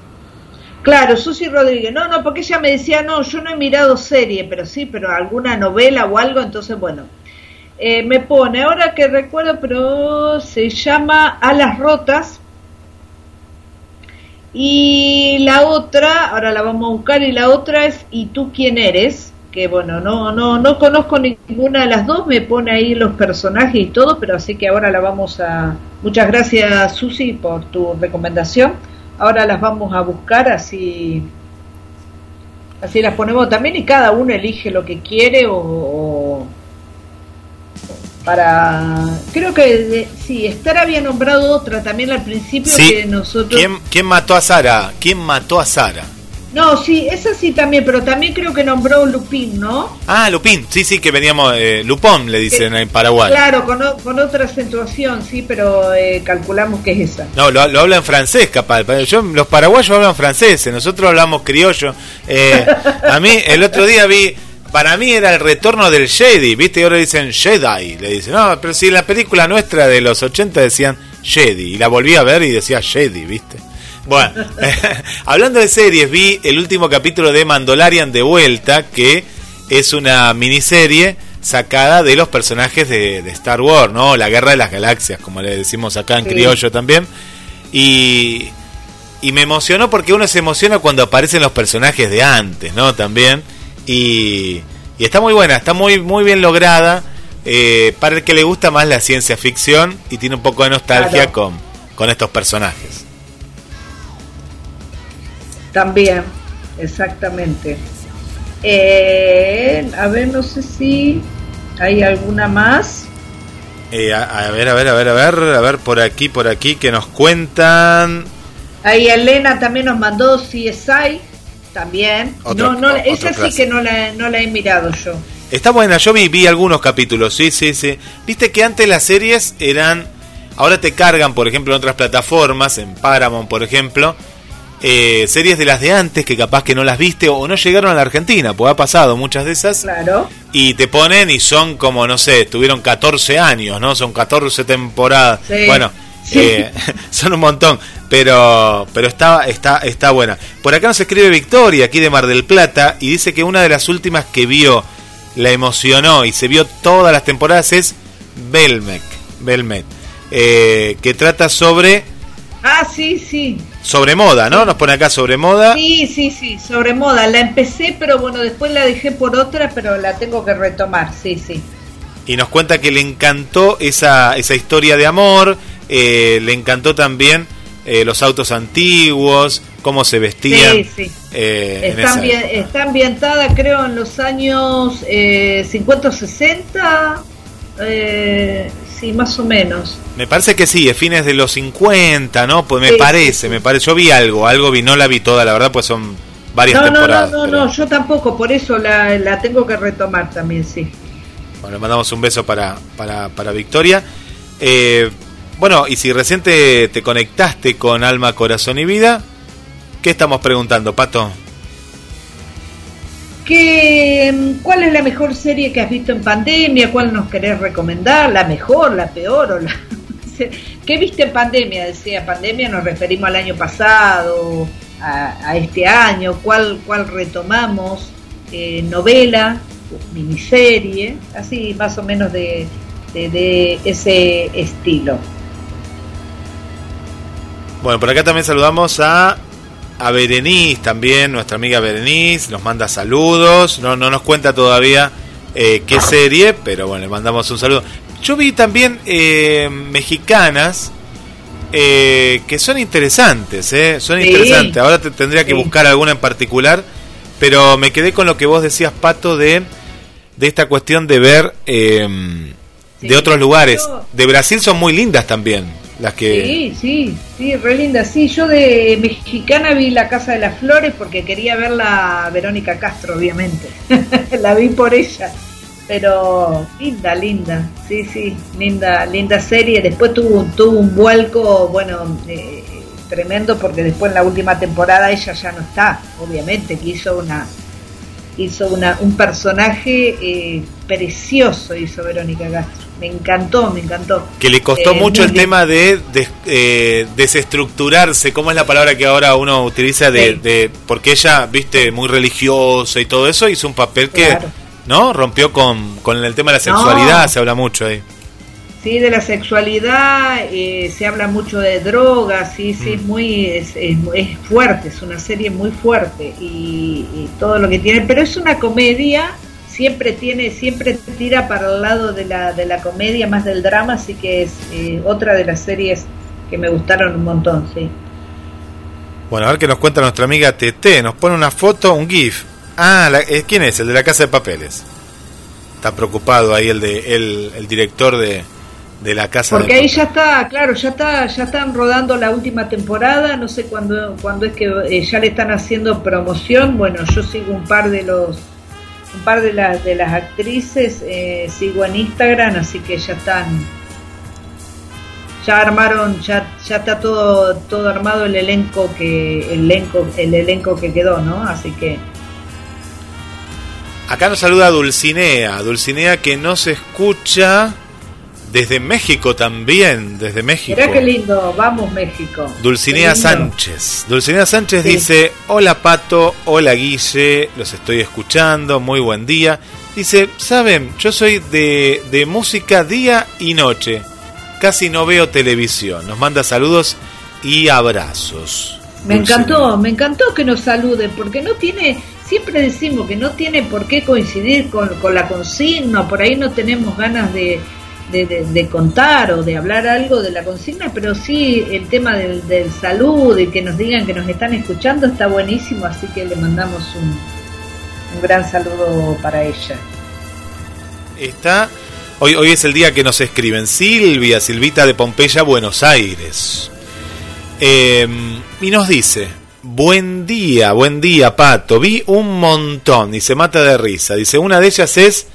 Speaker 3: Claro Susi Rodríguez no no porque ella me decía no yo no he mirado serie pero sí pero alguna novela o algo entonces bueno Eh, me pone ahora que recuerdo pero se llama Alas rotas y la otra, ahora la vamos a buscar, y la otra es ¿Y tú quién eres? Que bueno, no, no, no conozco ninguna de las dos, me pone ahí los personajes y todo, pero así que ahora la vamos a... Muchas gracias Susi por tu recomendación. Ahora las vamos a buscar así... Así las ponemos también y cada uno elige lo que quiere o... o para... Creo que de- sí, Esther había nombrado otra también al principio
Speaker 2: Sí.
Speaker 3: que nosotros...
Speaker 2: ¿Quién, ¿Quién mató a Sara? ¿Quién mató a Sara?
Speaker 3: No, sí, esa sí también, pero también creo que nombró Lupín, ¿no?
Speaker 2: Ah, Lupín. Sí, sí, que veníamos. Eh, Lupón le dicen en Paraguay.
Speaker 3: Claro, con, o- con otra acentuación, sí, pero eh, calculamos que es esa.
Speaker 2: No, lo, lo habla en francés, capaz. Yo, los paraguayos hablan francés, nosotros hablamos criollo. Eh, a mí, el otro día vi, para mí era el retorno del Jedi, ¿viste? Y ahora dicen Jedi. Le dicen, no, pero si en la película nuestra de los 80 decían Jedi. Y la volví a ver y decía Jedi, ¿viste? Bueno, <laughs> hablando de series, vi el último capítulo de Mandalorian de vuelta, que es una miniserie sacada de los personajes de, de Star Wars, ¿no? La Guerra de las Galaxias, como le decimos acá en
Speaker 3: Sí.
Speaker 2: criollo también. Y, y me emocionó porque uno se emociona cuando aparecen los personajes de antes, ¿no? También. Y, y está muy buena, está muy, muy bien lograda. eh, para el que le gusta más la ciencia ficción y tiene un poco de nostalgia
Speaker 3: Claro.
Speaker 2: con, con estos personajes.
Speaker 3: También, exactamente. Eh, a ver, no sé si hay alguna más.
Speaker 2: Eh, a, a ver, a ver, a ver, a ver, a ver, por aquí, por aquí, que nos cuentan.
Speaker 3: Ahí Elena también nos mandó CSI, también.
Speaker 2: Otro-
Speaker 3: no, no, esa sí que no la, no la he mirado yo.
Speaker 2: Está buena, yo vi, vi algunos capítulos, sí, sí, sí. Viste que antes las series eran. Ahora te cargan, por ejemplo, en otras plataformas, en Paramount, por ejemplo. Eh, series de las de antes que capaz que no las viste o no llegaron a la Argentina, pues ha pasado muchas de esas.
Speaker 3: Claro.
Speaker 2: Y te ponen y son como, no sé, tuvieron 14 años, ¿no? Son 14 temporadas.
Speaker 3: Sí.
Speaker 2: Bueno,
Speaker 3: Sí.
Speaker 2: eh, <laughs> son un montón, pero pero está, está, está buena. Por acá nos escribe Victoria, aquí de Mar del Plata, y dice que una de las últimas que vio, la emocionó y se vio todas las temporadas es Belmec, Belmet, eh, que trata sobre,
Speaker 3: Ah, sí, sí.
Speaker 2: Sobre moda, ¿no? Nos pone acá sobre moda.
Speaker 3: Sí, sí, sí, sobre moda. La empecé, pero bueno, después la dejé por otra, pero la tengo que retomar, sí, sí.
Speaker 2: y nos cuenta que le encantó esa, esa historia de amor, eh, le encantó también eh, los autos antiguos, cómo se vestían.
Speaker 3: Sí, sí.
Speaker 2: eh,
Speaker 3: Está,
Speaker 2: época.
Speaker 3: está ambientada, creo, en los años eh, 50 o 60. Eh, sí, más o menos.
Speaker 2: Me parece que sí, es fines de los 50, ¿no? Pues me
Speaker 3: Sí,
Speaker 2: parece,
Speaker 3: sí,
Speaker 2: me parece. Yo vi algo, algo vi, no la vi toda, la verdad, pues son varias
Speaker 3: No, no, no,
Speaker 2: temporadas.
Speaker 3: no,
Speaker 2: pero-
Speaker 3: no, yo tampoco, por eso la, la tengo que retomar también, sí.
Speaker 2: Bueno, le mandamos un beso para, para, para Victoria. Eh, bueno, y si recién te, te conectaste con Alma, Corazón y Vida, ¿qué estamos preguntando, Pato?
Speaker 3: ¿Qué, mm, ¿Cuál es la mejor serie que has visto en pandemia? ¿Cuál nos querés recomendar? ¿La mejor, la peor? O la... <laughs> ¿Qué viste en pandemia? Decía, pandemia nos referimos al año pasado, a, este año. ¿Cuál, cuál retomamos? Eh, ¿Novela? ¿Miniserie? Así más o menos de, de ese estilo.
Speaker 2: Bueno, por acá también saludamos a, a Berenice también, nuestra amiga Berenice, nos manda saludos, no, no nos cuenta todavía eh, qué serie, pero bueno, le mandamos un saludo. Yo vi también eh, mexicanas eh, que son interesantes, eh, son
Speaker 3: Sí.
Speaker 2: interesantes. Ahora te tendría que
Speaker 3: Sí.
Speaker 2: buscar alguna en particular, pero me quedé con lo que vos decías, Pato, de, de esta cuestión de ver eh, de
Speaker 3: Sí.
Speaker 2: otros lugares. De Brasil son muy lindas también, las que...
Speaker 3: Sí, sí, sí, re linda. Sí, yo de mexicana vi La Casa de las Flores porque quería verla a Verónica Castro, obviamente. <laughs> la vi por ella. Pero linda, linda. Sí, sí, linda, linda serie. Después tuvo, tuvo un vuelco, bueno, eh, tremendo porque después en la última temporada ella ya no está, obviamente, que hizo una hizo una, un personaje eh, precioso hizo Verónica Castro. Me encantó, me encantó.
Speaker 2: que le costó
Speaker 3: Eh,
Speaker 2: mucho el
Speaker 3: bien.
Speaker 2: tema de, eh, desestructurarse, ¿cómo es la palabra que ahora uno utiliza? De,
Speaker 3: Sí.
Speaker 2: de- porque ella, viste, muy religiosa y todo eso, hizo un papel que,
Speaker 3: Claro.
Speaker 2: ¿no? Rompió con, con el tema de la
Speaker 3: No.
Speaker 2: sexualidad, se habla mucho ahí.
Speaker 3: Sí, de la sexualidad, eh, se habla mucho de drogas, sí, sí,
Speaker 2: Mm.
Speaker 3: es muy, es, es, es fuerte, es una serie muy fuerte y, y todo lo que tiene, pero es una comedia, siempre tiene, siempre tira para el lado de la, de la comedia más del drama, así que es eh, otra de las series que me gustaron un montón, sí.
Speaker 2: Bueno, a ver qué nos cuenta nuestra amiga TT, nos pone una foto, un GIF. Ah, la- eh, ¿quién es? El de la Casa de Papeles. Está preocupado ahí el, de, el, el director de, de la Casa
Speaker 3: Porque
Speaker 2: de
Speaker 3: ahí ya está, claro, ya está, ya están rodando la última temporada, no sé cuándo, cuándo es que eh, ya le están haciendo promoción. Bueno, yo sigo un par de los, un par de las de las actrices, eh, sigo en Instagram, así que ya están, ya armaron, ya, ya está todo, todo armado el elenco que, el elenco, el elenco que quedó, ¿no? Así que.
Speaker 2: Acá nos saluda Dulcinea, Dulcinea que nos escucha desde México también, desde México.
Speaker 3: mirá qué lindo, vamos México.
Speaker 2: Dulcinea. Sánchez. Dulcinea Sánchez
Speaker 3: Sí.
Speaker 2: dice, hola Pato, hola Guille, los estoy escuchando, muy buen día. Dice, saben, yo soy de, de música día y noche, casi no veo televisión. Nos manda saludos y abrazos.
Speaker 3: Me
Speaker 2: Dulcinea.
Speaker 3: encantó, me encantó que nos saluden, porque no tiene, siempre decimos que no tiene por qué coincidir con, con la consigna, por ahí no tenemos ganas de, de, contar o de hablar algo de la consigna, pero sí el tema del, salud y que nos digan que nos están escuchando está buenísimo, así que le mandamos un, un gran saludo para ella.
Speaker 2: Está. Hoy, hoy es el día que nos escriben Silvia, Silvita de Pompeya, Buenos Aires. Eh, y nos dice: Buen día, buen día, Pato. Vi un montón y se mata de risa. Dice: Una de ellas es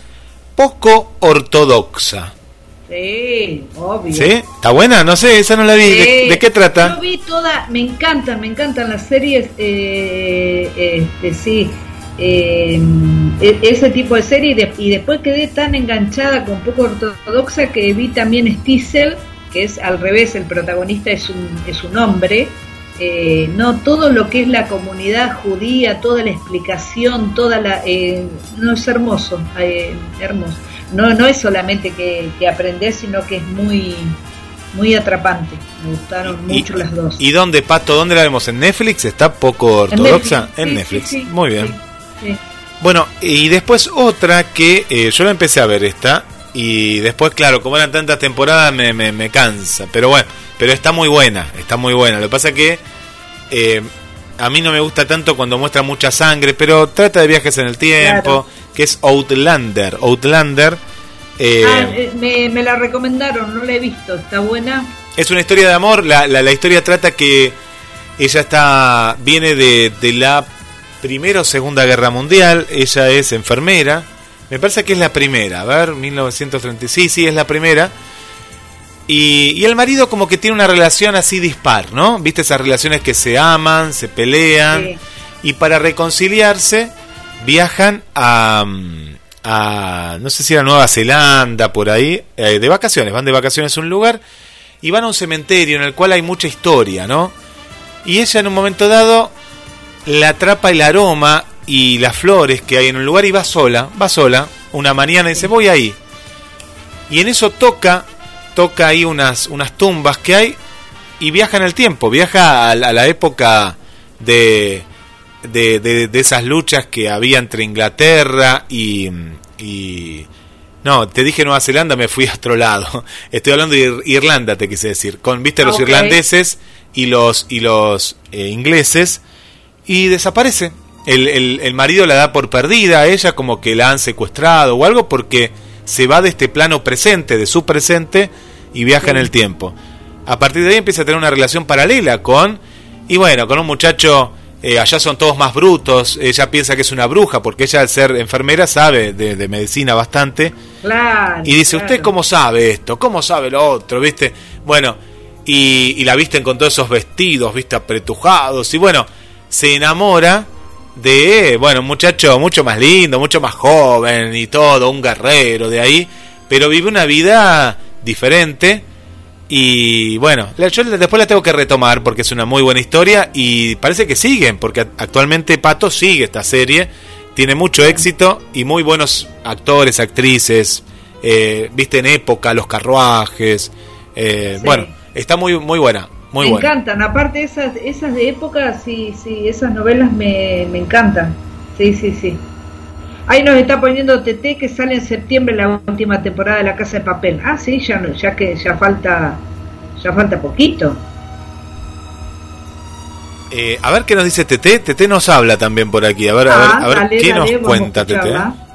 Speaker 2: poco ortodoxa.
Speaker 3: Sí, obvio.
Speaker 2: ¿Sí? ¿Está buena? No sé, esa no la vi. ¿De,
Speaker 3: Sí.
Speaker 2: de qué trata?
Speaker 3: Yo vi toda, me encantan, me encantan las series, eh, este, sí, eh, e- ese tipo de serie y, de- y después quedé tan enganchada con poco ortodoxa que vi también Stiesel, que es al revés, el protagonista es un, es un hombre. Eh, no todo lo que es la comunidad judía, toda la explicación, toda la eh, no es hermoso, eh, hermoso. No, no es solamente que, que aprender, sino que es muy muy atrapante. Me gustaron
Speaker 2: Y-
Speaker 3: mucho las dos.
Speaker 2: ¿Y dónde, Pato? ¿Dónde la vemos? ¿En Netflix? ¿Está poco
Speaker 3: En
Speaker 2: ortodoxa? En Netflix.
Speaker 3: sí, sí,
Speaker 2: Muy bien. Bueno, y después otra que eh, yo la empecé a ver esta. Y después, claro, como eran tantas temporadas, me, me, me cansa. Pero bueno, pero está muy buena, está muy buena. Lo que pasa que eh, a mí no me gusta tanto cuando muestra mucha sangre, pero trata de viajes en el tiempo,
Speaker 3: Claro.
Speaker 2: Que es Outlander. Outlander eh,
Speaker 3: Ah, eh, me, me la recomendaron, no la he visto. ¿Está buena?
Speaker 2: es una historia de amor. La, la, la historia trata que ella está viene de, de la Primera o Segunda Guerra Mundial. Ella es enfermera. Me parece que es la primera. A ver, 1936. Sí, sí, es la primera. Y, y el marido como que tiene una relación así dispar, ¿no? ¿Viste esas relaciones que se aman, se pelean?
Speaker 3: Sí.
Speaker 2: Y para reconciliarse viajan a, mm, a no sé si era Nueva Zelanda, por ahí, eh, de vacaciones. Van de vacaciones a un lugar y van a un cementerio en el cual hay mucha historia, ¿no? Y ella en un momento dado la atrapa el aroma y las flores que hay en un lugar y va sola, va sola, una mañana y dice, voy ahí. Y en eso toca, toca ahí unas, unas tumbas que hay y viaja en el tiempo, viaja a, la- a la época de, de, de- de esas luchas que había entre Inglaterra y, y... No, te dije Nueva Zelanda, me fui a otro lado. <laughs> Estoy hablando de Ir- Irlanda, te quise decir. Con, viste, los irlandeses y los, y los eh, ingleses. Y desaparece. El, el, el marido la da por perdida a ella, como que la han secuestrado o algo, porque se va de este plano presente, de su presente, y viaja en el tiempo. A partir de ahí empieza a tener una relación paralela con, y bueno, con un muchacho, eh, allá son todos más brutos, ella piensa que es una bruja, porque ella al ser enfermera sabe de, de medicina bastante,
Speaker 3: Claro.
Speaker 2: y dice,
Speaker 3: claro.
Speaker 2: ¿usted cómo sabe esto? ¿Cómo sabe lo otro? ¿Viste? Bueno, y, y la visten con todos esos vestidos, ¿viste? Apretujados. Y bueno, se enamora de, bueno, un muchacho mucho más lindo, mucho más joven y todo, un guerrero de ahí, pero vive una vida diferente. Y bueno, yo después la tengo que retomar porque es una muy buena historia y parece que siguen, porque actualmente Pato sigue esta serie, tiene mucho éxito y muy buenos actores, actrices, eh, viste en época, los carruajes, eh,
Speaker 3: Sí.
Speaker 2: bueno, está muy muy buena, muy
Speaker 3: me
Speaker 2: buena.
Speaker 3: encantan, aparte esas, esas de época, sí, sí, esas novelas me, me encantan. Sí, sí, sí. Ahí nos está poniendo TT que sale en septiembre la última temporada de La Casa de Papel. Ah, sí, ya no, ya que ya falta, ya falta poquito.
Speaker 2: Eh, a ver qué nos dice TT, TT nos habla también por aquí, a ver, a ver,
Speaker 3: Ah,
Speaker 2: a ver
Speaker 3: dale,
Speaker 2: qué
Speaker 3: dale,
Speaker 2: nos cuenta TT.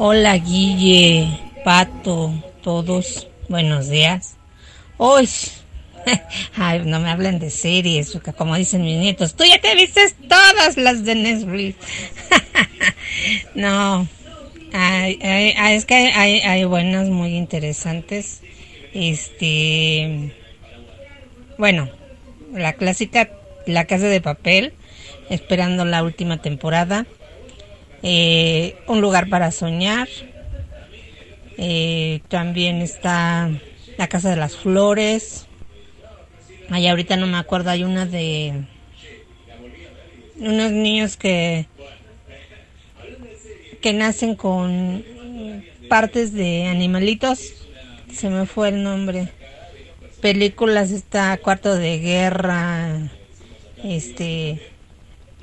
Speaker 5: Hola Guille, Pato, todos, buenos días. Hoy, <laughs> ay, no me hablen de series, como dicen mis nietos, tú ya te viste todas las de Netflix. <laughs> no, ay, ay, es que hay, hay buenas muy interesantes. Este, bueno, la clásica La Casa de Papel, esperando la última temporada eh, un lugar para soñar. Eh, también está la Casa de las Flores. Ay, ahorita no me acuerdo, hay una de unos niños que que nacen con partes de animalitos. Se me fue el nombre. Películas está Cuarto de Guerra. Este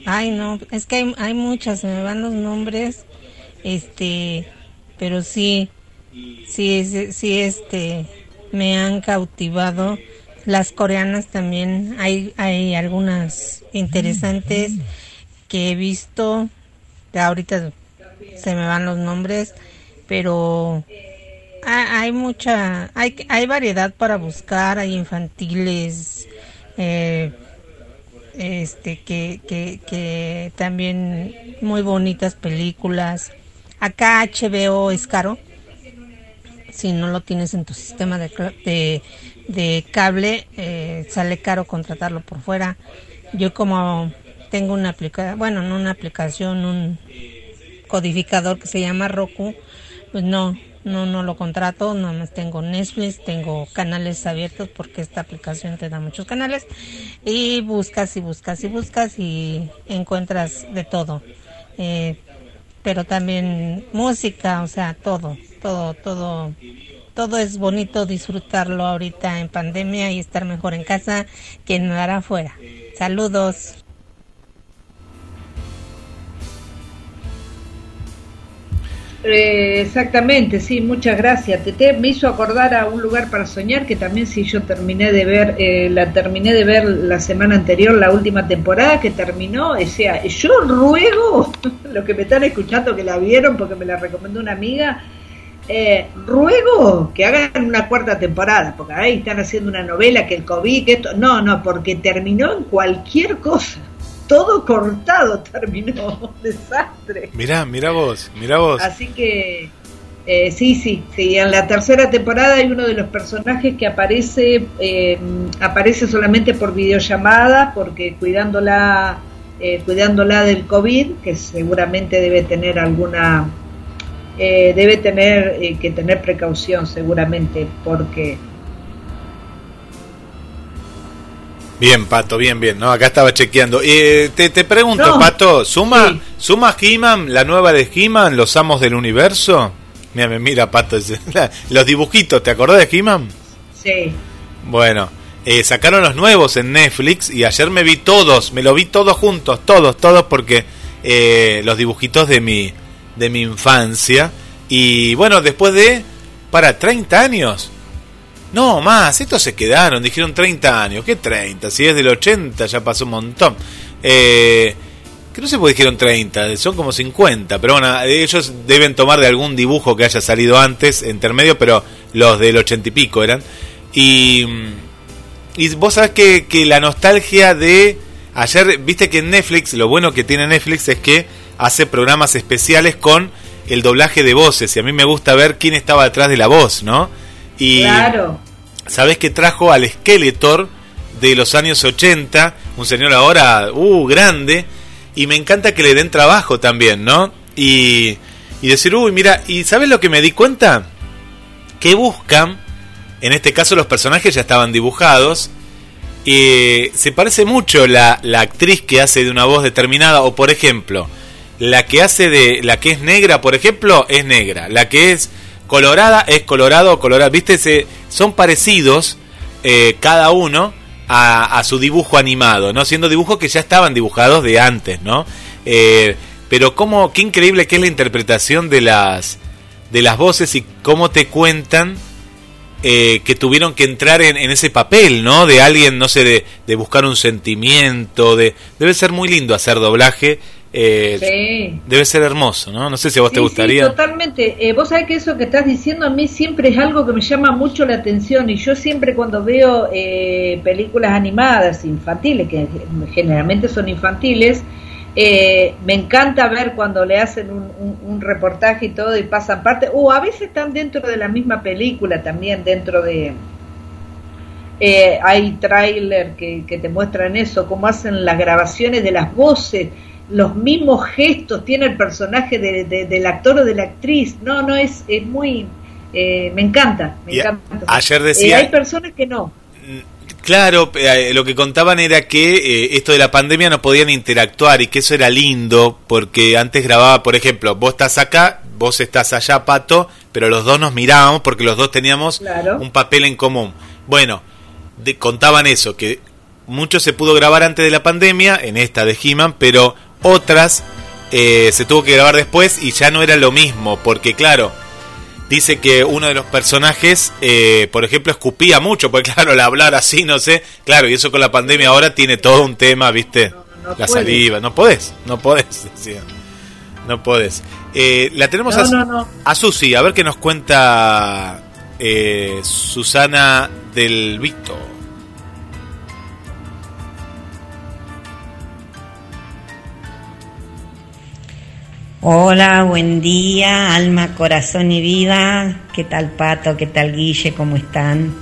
Speaker 5: Ay, no, es que hay, hay muchas, se me van los nombres, este, pero sí, sí, sí, sí, este, me han cautivado. Las coreanas también, hay, hay algunas interesantes que he visto, que ahorita se me van los nombres, pero ha- hay mucha, hay, hay variedad para buscar, hay infantiles, eh, este, que, que, que también muy bonitas películas. Acá HBO es caro, si no lo tienes en tu sistema de, de, de cable, eh, sale caro contratarlo por fuera. Yo como tengo una aplicación, bueno, no una aplicación, un codificador que se llama Roku, pues no, no, no lo contrato, nada más tengo Netflix, tengo canales abiertos porque esta aplicación te da muchos canales y buscas y buscas y buscas y encuentras de todo. Eh, pero también música, o sea, todo, todo, todo, todo es bonito disfrutarlo ahorita en pandemia y estar mejor en casa que nadar afuera. Saludos.
Speaker 3: Eh, exactamente, sí, muchas gracias. Tete me hizo acordar a un lugar para soñar que también sí yo terminé de ver, eh, la terminé de ver la semana anterior, la última temporada que terminó. O sea, yo ruego, <laughs> los que me están escuchando que la vieron porque me la recomendó una amiga, eh, ruego que hagan una cuarta temporada, porque ahí están haciendo una novela que el COVID, que esto, no, no, porque terminó en cualquier cosa. Todo cortado <laughs> terminó, desastre.
Speaker 2: Mirá, mirá vos, mirá vos.
Speaker 3: Así que eh, sí, sí, sí. En la tercera temporada hay uno de los personajes que aparece eh, aparece solamente por videollamada, porque cuidándola eh, cuidándola del COVID, que seguramente debe tener alguna eh, debe tener eh, que tener precaución seguramente, porque
Speaker 2: Bien, Pato, bien, bien. No, acá estaba chequeando. Eh, te, te pregunto,
Speaker 3: No.
Speaker 2: Pato, ¿suma,
Speaker 3: Sí.
Speaker 2: ¿suma He-Man, la nueva de He-Man, Los Amos del Universo? Mira, me mira, Pato. <laughs> Los dibujitos, ¿te acordás de He-Man?
Speaker 3: sí.
Speaker 2: Bueno, eh, sacaron los nuevos en Netflix y ayer me vi todos, me lo vi todos juntos, todos, todos, porque eh, los dibujitos de mi, de mi infancia. Y bueno, después de, para 30 años. No, más, estos se quedaron, dijeron 30 años. ¿Qué 30? Si es del 80 ya pasó un montón. Eh, que no sé por dijeron 30, son como 50, pero bueno, ellos deben tomar de algún dibujo que haya salido antes, intermedio, pero los del 80 y pico eran. Y, y vos sabés que, que la nostalgia de... Ayer, viste que en Netflix, lo bueno que tiene Netflix es que hace programas especiales con el doblaje de voces, y a mí me gusta ver quién estaba detrás de la voz, ¿no? Y,
Speaker 3: Claro.
Speaker 2: ¿Sabés que trajo al Skeletor de los años 80? Un señor ahora, uh, grande. Y me encanta que le den trabajo también, ¿no? Y, y decir, uy, mira, ¿y sabes lo que me di cuenta? Que buscan, en este caso los personajes ya estaban dibujados. eh, se parece mucho la, la actriz que hace de una voz determinada, o por ejemplo, la que hace de. La que es negra, por ejemplo, es negra. La que es colorada es colorado o colorada. ¿Viste? Se, son parecidos eh, cada uno a, a su dibujo animado, ¿no? Siendo dibujos que ya estaban dibujados de antes, ¿no? Eh, pero cómo, qué increíble que es la interpretación de las, de las voces y cómo te cuentan eh, que tuvieron que entrar en, en ese papel, ¿no? De alguien, no sé, de, de buscar un sentimiento, de... Debe ser muy lindo hacer doblaje. Eh,
Speaker 3: Sí.
Speaker 2: Debe ser hermoso, ¿no? No sé si a vos te gustaría.
Speaker 3: Sí, totalmente. Eh, vos sabés que eso que estás diciendo a mí siempre es algo que me llama mucho la atención y yo siempre cuando veo eh, películas animadas infantiles, que generalmente son infantiles, eh, me encanta ver cuando le hacen un, un- un reportaje y todo y pasan parte, o a veces están dentro de la misma película también, dentro de... eh, hay tráiler que, que te muestran eso, cómo hacen las grabaciones de las voces, los mismos gestos tiene el personaje de- de- del actor o de la actriz. No, no, es, es muy... eh, me encanta, me
Speaker 2: Y
Speaker 3: encanta.
Speaker 2: ayer
Speaker 3: Eh,
Speaker 2: decía-
Speaker 3: hay personas que no.
Speaker 2: Claro, eh, lo que contaban era que esto de la pandemia no podían interactuar y que eso era lindo porque antes grababa, por ejemplo, vos estás acá, vos estás allá, Pato, pero los dos nos mirábamos porque los dos teníamos
Speaker 3: Claro.
Speaker 2: un papel en común. Bueno, de- contaban eso, que mucho se pudo grabar antes de la pandemia, en esta de He-Man, pero otras eh, se tuvo que grabar después y ya no era lo mismo, porque claro, dice que uno de los personajes, eh, por ejemplo, escupía mucho, porque <laughs> claro, al hablar así, no sé, claro, y eso con la pandemia ahora tiene todo un tema, ¿viste?
Speaker 3: No, no
Speaker 2: la
Speaker 3: puede.
Speaker 2: saliva, no podés, no podés, <laughs> decía. No podés. Eh, la tenemos a Susi, a ver qué nos cuenta eh, Susana del Vito.
Speaker 6: Hola, buen día, alma, corazón y vida. ¿Qué tal Pato? ¿Qué tal Guille? ¿Cómo están?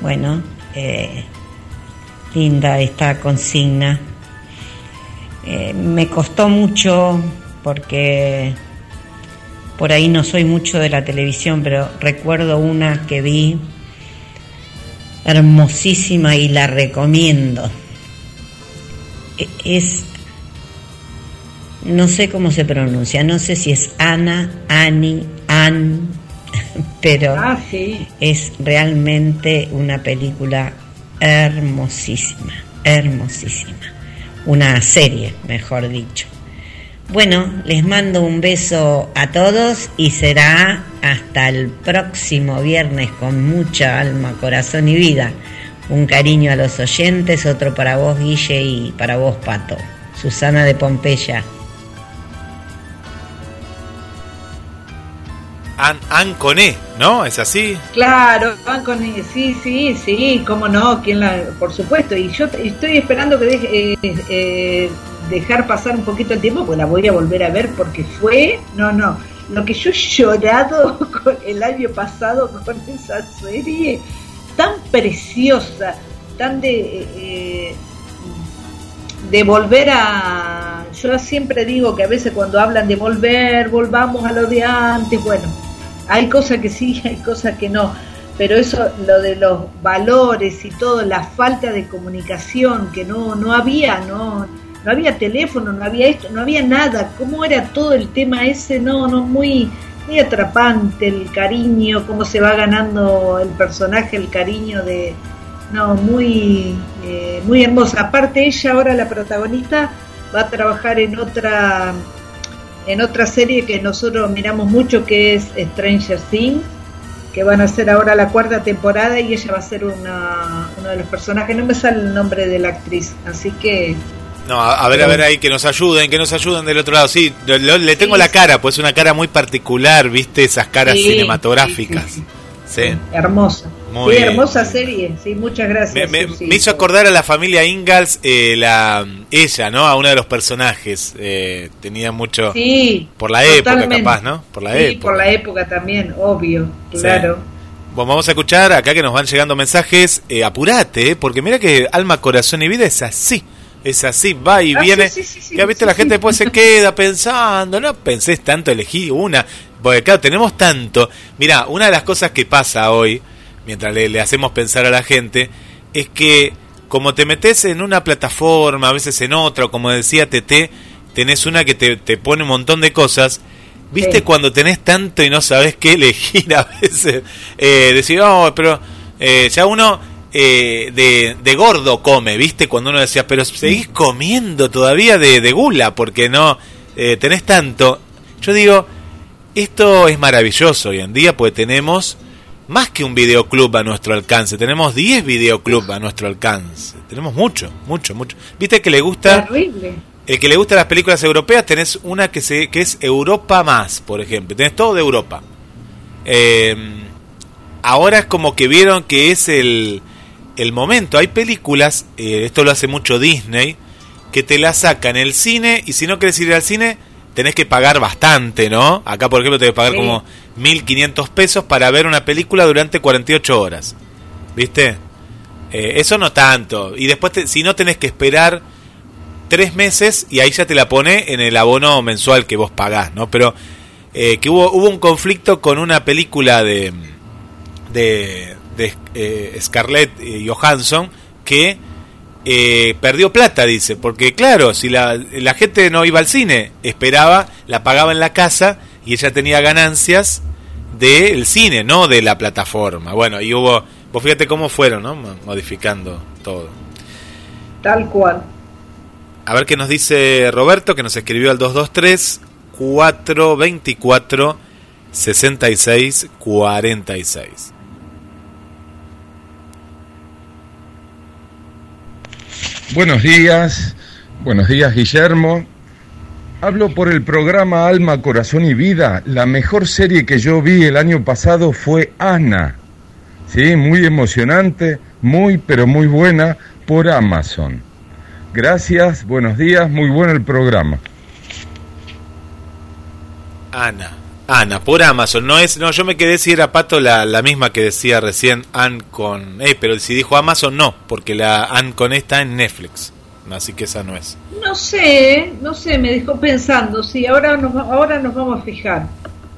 Speaker 6: Bueno, eh, linda esta consigna. Eh, me costó mucho porque por ahí no soy mucho de la televisión, pero recuerdo una que vi hermosísima y la recomiendo. E- Es no sé cómo se pronuncia, no sé si es Ana, Ani, An, <laughs> pero
Speaker 3: Ah, sí.
Speaker 6: es realmente una película hermosísima, hermosísima. Una serie, mejor dicho. Bueno, les mando un beso a todos y será hasta el próximo viernes con mucha alma, corazón y vida. Un cariño a los oyentes, otro para vos Guille y para vos Pato. Susana de Pompeya.
Speaker 2: An, An con E, ¿no? ¿Es así?
Speaker 3: Claro, van con sí, sí, sí, cómo no, quién la, por supuesto. Y yo estoy esperando que deje, eh, eh, dejar pasar un poquito el tiempo, pues la voy a volver a ver porque fue, no, no, lo que yo he llorado <laughs> con el año pasado con esa serie, tan preciosa, tan de, eh, de volver a, yo siempre digo que a veces cuando hablan de volver, volvamos a lo de antes, bueno, hay cosas que sí, <laughs> hay cosas que no, pero eso, lo de los valores y todo, la falta de comunicación, que no, no había, no, no había teléfono, no había esto, no había nada, cómo era todo el tema ese, no, no, muy, muy atrapante, el cariño, cómo se va ganando el personaje, el cariño de, no, muy, eh, muy hermosa. Aparte ella ahora la protagonista va a trabajar en otra en otra serie que nosotros miramos mucho que es Stranger Things, que van a hacer ahora la cuarta temporada y ella va a ser una, uno de los personajes, no me sale el nombre de la actriz, así que
Speaker 2: No, a, a ver, a ver ahí, que nos ayuden, que nos ayuden del otro lado. Sí, lo- lo- le tengo
Speaker 3: Sí.
Speaker 2: la cara, pues es una cara muy particular, ¿viste? Esas caras
Speaker 3: Sí,
Speaker 2: cinematográficas.
Speaker 3: sí,
Speaker 2: Sí.
Speaker 3: hermosa.
Speaker 2: Muy
Speaker 3: sí, hermosa serie, sí, muchas gracias.
Speaker 2: me- hizo acordar a la familia Ingalls, eh, la, ella, ¿no? A uno de los personajes. eh, tenía mucho...
Speaker 3: Sí,
Speaker 2: por la época, capaz, ¿no? Por la
Speaker 3: sí,
Speaker 2: época.
Speaker 3: por la época también, obvio, claro.
Speaker 2: Bueno, vamos a escuchar acá que nos van llegando mensajes. Eh, apurate, eh, porque mira que alma, corazón y vida es así. Es así, va y
Speaker 3: Ah,
Speaker 2: viene.
Speaker 3: sí, sí, sí, sí,
Speaker 2: ya viste, la gente después se queda pensando. No pensés tanto, elegí una. Porque claro, tenemos tanto. Mira, una de las cosas que pasa hoy, mientras le, le hacemos pensar a la gente, es que como te metes en una plataforma, a veces en otra, o como decía TT, tenés una que te, te pone un montón de cosas. ¿Viste
Speaker 3: Sí.
Speaker 2: cuando tenés tanto y no sabes qué <laughs> elegir a veces? Eh, decir, oh, pero eh, ya uno eh, de, de gordo come, ¿viste? Cuando uno decía, pero seguís comiendo todavía de, de gula porque no eh, tenés tanto. Yo digo, esto es maravilloso hoy en día porque tenemos más que un videoclub a nuestro alcance, tenemos 10 videoclubs a nuestro alcance. Tenemos mucho, mucho, mucho. ¿Viste que le gusta?
Speaker 3: Terrible.
Speaker 2: El que le gusta las películas europeas, tenés una que se que es Europa más, por ejemplo. Tenés todo de Europa. Eh, ahora es como que vieron que es el, el momento. Hay películas, eh, esto lo hace mucho Disney, que te la sacan el cine y si no querés ir al cine, tenés que pagar bastante, ¿no? Acá, por ejemplo, tenés que pagar
Speaker 3: Sí.
Speaker 2: como 1.500 pesos para ver una película durante 48 horas. ¿Viste? Eh, eso no tanto. Y después, te- si no, tenés que esperar tres meses y ahí ya te la pone en el abono mensual que vos pagás, ¿no? Pero eh, que hubo, hubo un conflicto con una película de, de, de, eh, Scarlett eh, Johansson que eh, perdió plata, dice, porque claro, si la, la gente no iba al cine, esperaba, la pagaba en la casa y ella tenía ganancias del cine, no de la plataforma. Bueno, y hubo, vos fíjate cómo fueron, ¿no? Mo- Modificando todo.
Speaker 3: Tal cual.
Speaker 2: A ver qué nos dice Roberto, que nos escribió al 223 424 66 46.
Speaker 7: Buenos días, buenos días Guillermo, Hablo por el programa Alma, Corazón y Vida. La mejor serie que yo vi el año pasado fue Ana. Sí, muy emocionante, muy pero muy buena por Amazon. Gracias, buenos días, muy bueno el programa.
Speaker 2: Ana. Ana, por Amazon. No es, no, yo me quedé si era Pato la, la misma que decía recién Ann con E, pero si dijo Amazon no, porque la Ann con E está en Netflix. Así que esa no es.
Speaker 3: No sé, no sé, me dejó pensando. Sí, ahora nos, ahora nos vamos a fijar.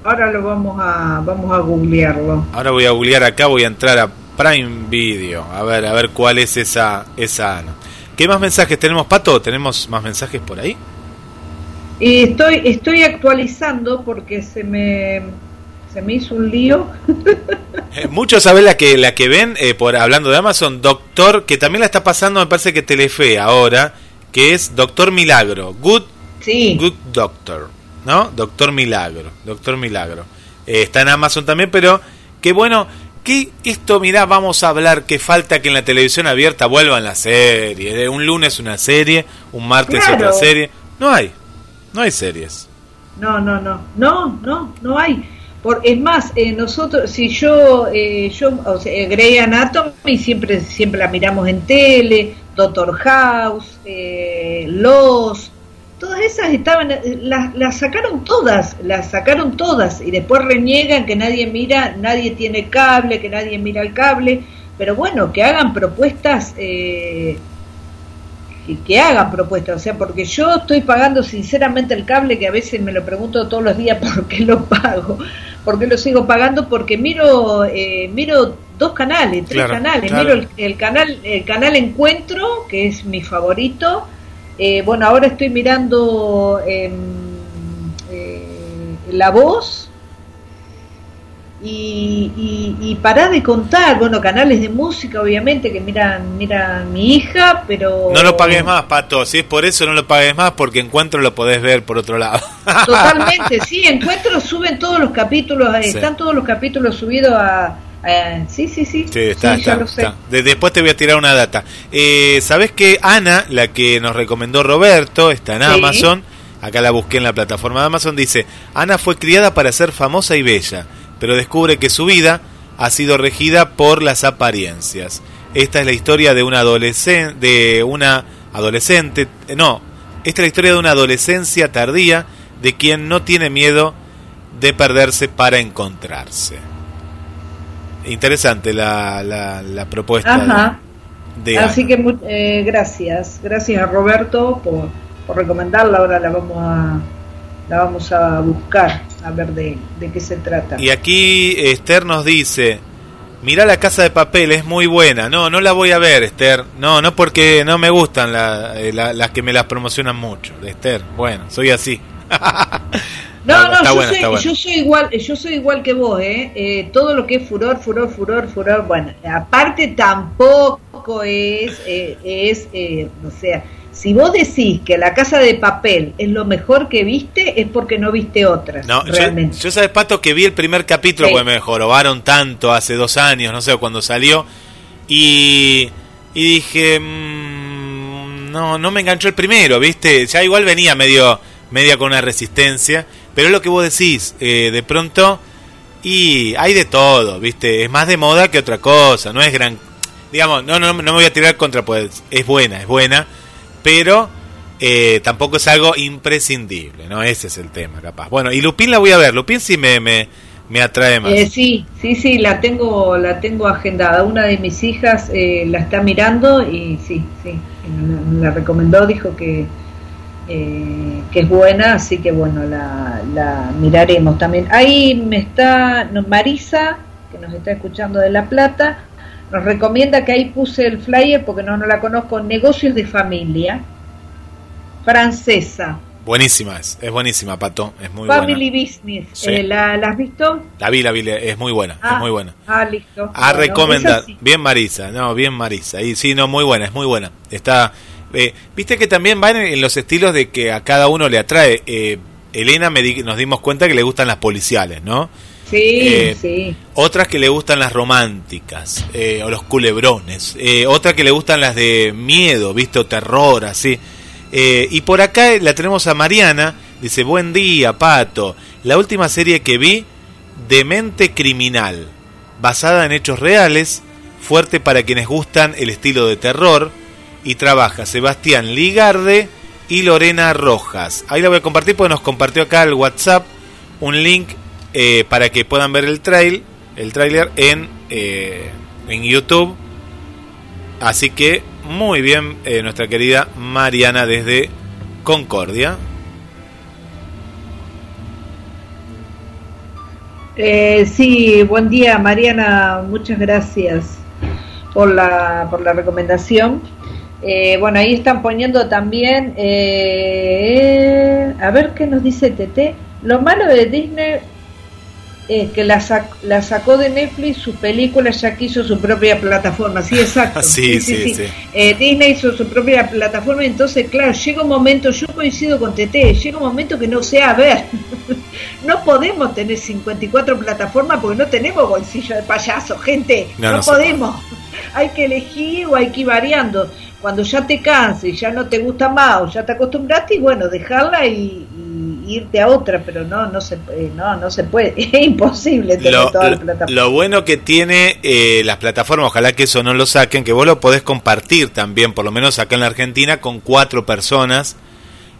Speaker 3: Ahora lo vamos a, vamos a googlearlo.
Speaker 2: Ahora voy a googlear acá, voy a entrar a Prime Video. A ver, a ver cuál es esa, esa Ana. ¿Qué más mensajes tenemos, Pato? ¿Tenemos más mensajes por ahí?
Speaker 3: Y estoy, estoy actualizando porque se me, se me hizo un lío. <laughs>
Speaker 2: Eh, Muchos saben la que la que ven eh, por hablando de Amazon, Doctor, que también la está pasando, me parece que Telefe ahora, que es Doctor Milagro, Good,
Speaker 3: Sí,
Speaker 2: Good Doctor, ¿no? Doctor Milagro, Doctor Milagro. Eh, está en Amazon también, pero qué bueno que esto, mirá, vamos a hablar que falta que en la televisión abierta vuelvan las series. Un lunes una serie, un martes
Speaker 3: Claro.
Speaker 2: otra serie. No hay, no hay series.
Speaker 3: no, no, no, no, no, no hay. Por, es más, eh, nosotros, si yo, eh, yo, o sea, eh, Grey Anatomy siempre, siempre la miramos en tele, Doctor House, eh, Los, todas esas estaban, eh, las, las sacaron todas, las sacaron todas y después reniegan que nadie mira, nadie tiene cable, que nadie mira el cable, pero bueno, que hagan propuestas. Eh, que, que hagan propuestas, o sea, porque yo estoy pagando sinceramente el cable, que a veces me lo pregunto todos los días <laughs> por qué lo pago, por qué lo sigo pagando, porque miro eh, miro dos canales, tres
Speaker 2: Claro,
Speaker 3: canales,
Speaker 2: claro.
Speaker 3: miro el, el canal el canal Encuentro, que es mi favorito, eh, bueno, ahora estoy mirando em, eh, La Voz, y, y, y pará de contar, bueno, canales de música, obviamente, que miran, mira mi hija, pero...
Speaker 2: No lo pagues más, Pato. Si es por eso, no lo pagues más porque encuentro lo podés ver por otro lado. <laughs>
Speaker 3: Totalmente, sí, encuentro, suben todos los capítulos, eh,
Speaker 2: Sí.
Speaker 3: están todos los capítulos subidos a... a- sí, sí, sí,
Speaker 2: Sí, está,
Speaker 3: sí, ya
Speaker 2: está,
Speaker 3: lo sé.
Speaker 2: está. De- después te voy a tirar una data. Eh, ¿Sabés que Ana, la que nos recomendó Roberto, está en. Amazon? Acá la busqué en la plataforma de Amazon. Dice: Ana fue criada para ser famosa y bella, pero descubre que su vida ha sido regida por las apariencias. Esta es la historia de una adolescente, de una adolescente, no, esta es la historia de una adolescencia tardía de quien no tiene miedo de perderse para encontrarse. Interesante la, la, la propuesta
Speaker 3: Ajá.
Speaker 2: de, de
Speaker 3: Así
Speaker 2: Ana.
Speaker 3: que eh, gracias, gracias a Roberto por, por recomendarla, ahora la vamos a la vamos a buscar, a ver de, de qué se trata.
Speaker 2: Y aquí Esther nos dice, mirá la casa de papel, es muy buena. No, no la voy a ver, Esther. No, no porque no me gustan la- eh, la- las que me las promocionan mucho. Esther, bueno, soy así. <laughs>
Speaker 3: No, no, yo,
Speaker 2: buena,
Speaker 3: soy, yo soy igual, yo soy igual que vos, ¿eh? Eh, Todo lo que es furor, furor, furor, furor, bueno, aparte tampoco es, eh, es, eh, o sea, si vos decís que la casa de papel es lo mejor que viste, es porque no viste otras,
Speaker 2: No, yo,
Speaker 3: realmente.
Speaker 2: yo sabes, Pato, que vi el primer capítulo,
Speaker 3: Sí.
Speaker 2: porque me jorobaron tanto hace dos años, no sé, cuando salió, y, y dije, mm, no, no me enganchó el primero, ¿viste? Ya igual venía medio, media con una resistencia, pero es lo que vos decís, eh, de pronto, y hay de todo, ¿viste? Es más de moda que otra cosa, no es gran... Digamos, no, no, no me voy a tirar contra, pues es buena, es buena, pero eh, tampoco es algo imprescindible, ¿no? Ese es el tema, capaz. Bueno, y Lupin la voy a ver, Lupin sí me, me, me atrae más.
Speaker 3: Eh, sí, sí, sí, la tengo, la tengo agendada. Una de mis hijas eh, la está mirando y sí, sí, la recomendó, dijo que eh, que es buena, así que bueno, la, la miraremos también. Ahí me está Marisa, que nos está escuchando de La Plata, nos recomienda que ahí puse el flyer porque no, no la conozco, Negocios de Familia, francesa,
Speaker 2: Buenísima es, es buenísima, Pato, es muy
Speaker 3: Family
Speaker 2: buena.
Speaker 3: Business.
Speaker 2: Sí.
Speaker 3: Eh, ¿la, ¿La has visto?
Speaker 2: La vi, la vi, es muy buena, es
Speaker 3: Ah,
Speaker 2: muy buena.
Speaker 3: Ah, listo.
Speaker 2: A
Speaker 3: Bueno,
Speaker 2: recomendar.
Speaker 3: sí.
Speaker 2: Bien Marisa, no, bien Marisa. Y sí, no, muy buena, es muy buena. Está, eh, viste que también van en, en los estilos de que a cada uno le atrae. Eh, Elena me di- nos dimos cuenta que le gustan las policiales, ¿no?
Speaker 3: Sí,
Speaker 2: Eh,
Speaker 3: sí.
Speaker 2: Otras que le gustan las románticas, eh, o los culebrones. Eh, otra que le gustan las de miedo, ¿viste? O terror, así. Eh, y por acá la tenemos a Mariana, Dice, buen día, Pato. La última serie que vi, Demente Criminal, basada en hechos reales, fuerte para quienes gustan el estilo de terror, y trabaja Sebastián Ligarde y Lorena Rojas. Ahí la voy a compartir porque nos compartió acá el WhatsApp un link eh, para que puedan ver el trail, el trailer en, eh, en YouTube. Así que muy bien eh, nuestra querida Mariana desde Concordia.
Speaker 3: Sí, buen día Mariana, muchas gracias por la, por la recomendación. Bueno, ahí están poniendo también, a ver qué nos dice TT. Lo malo de Disney es que la, sac- la sacó de Netflix su película, ya que hizo su propia plataforma. Sí, exacto. <laughs>
Speaker 2: Sí, sí, sí.
Speaker 3: Eh, Disney hizo su propia plataforma, entonces, claro, llega un momento, yo coincido con TT, llega un momento que no sé, a ver, <laughs> no podemos tener 54 plataformas porque no tenemos bolsillo de payaso, gente,
Speaker 2: No,
Speaker 3: no,
Speaker 2: no se
Speaker 3: podemos. <laughs> Hay que elegir o hay que ir variando. Cuando ya te canses ya no te gusta más o ya te acostumbraste, y bueno, dejarla y irte a otra, pero no, no se, eh, no, no se puede, <laughs> es imposible tener
Speaker 2: Lo,
Speaker 3: toda la plataforma.
Speaker 2: lo bueno que tiene eh, las plataformas, ojalá que eso no lo saquen, que vos lo podés compartir también, por lo menos acá en la Argentina, con cuatro personas.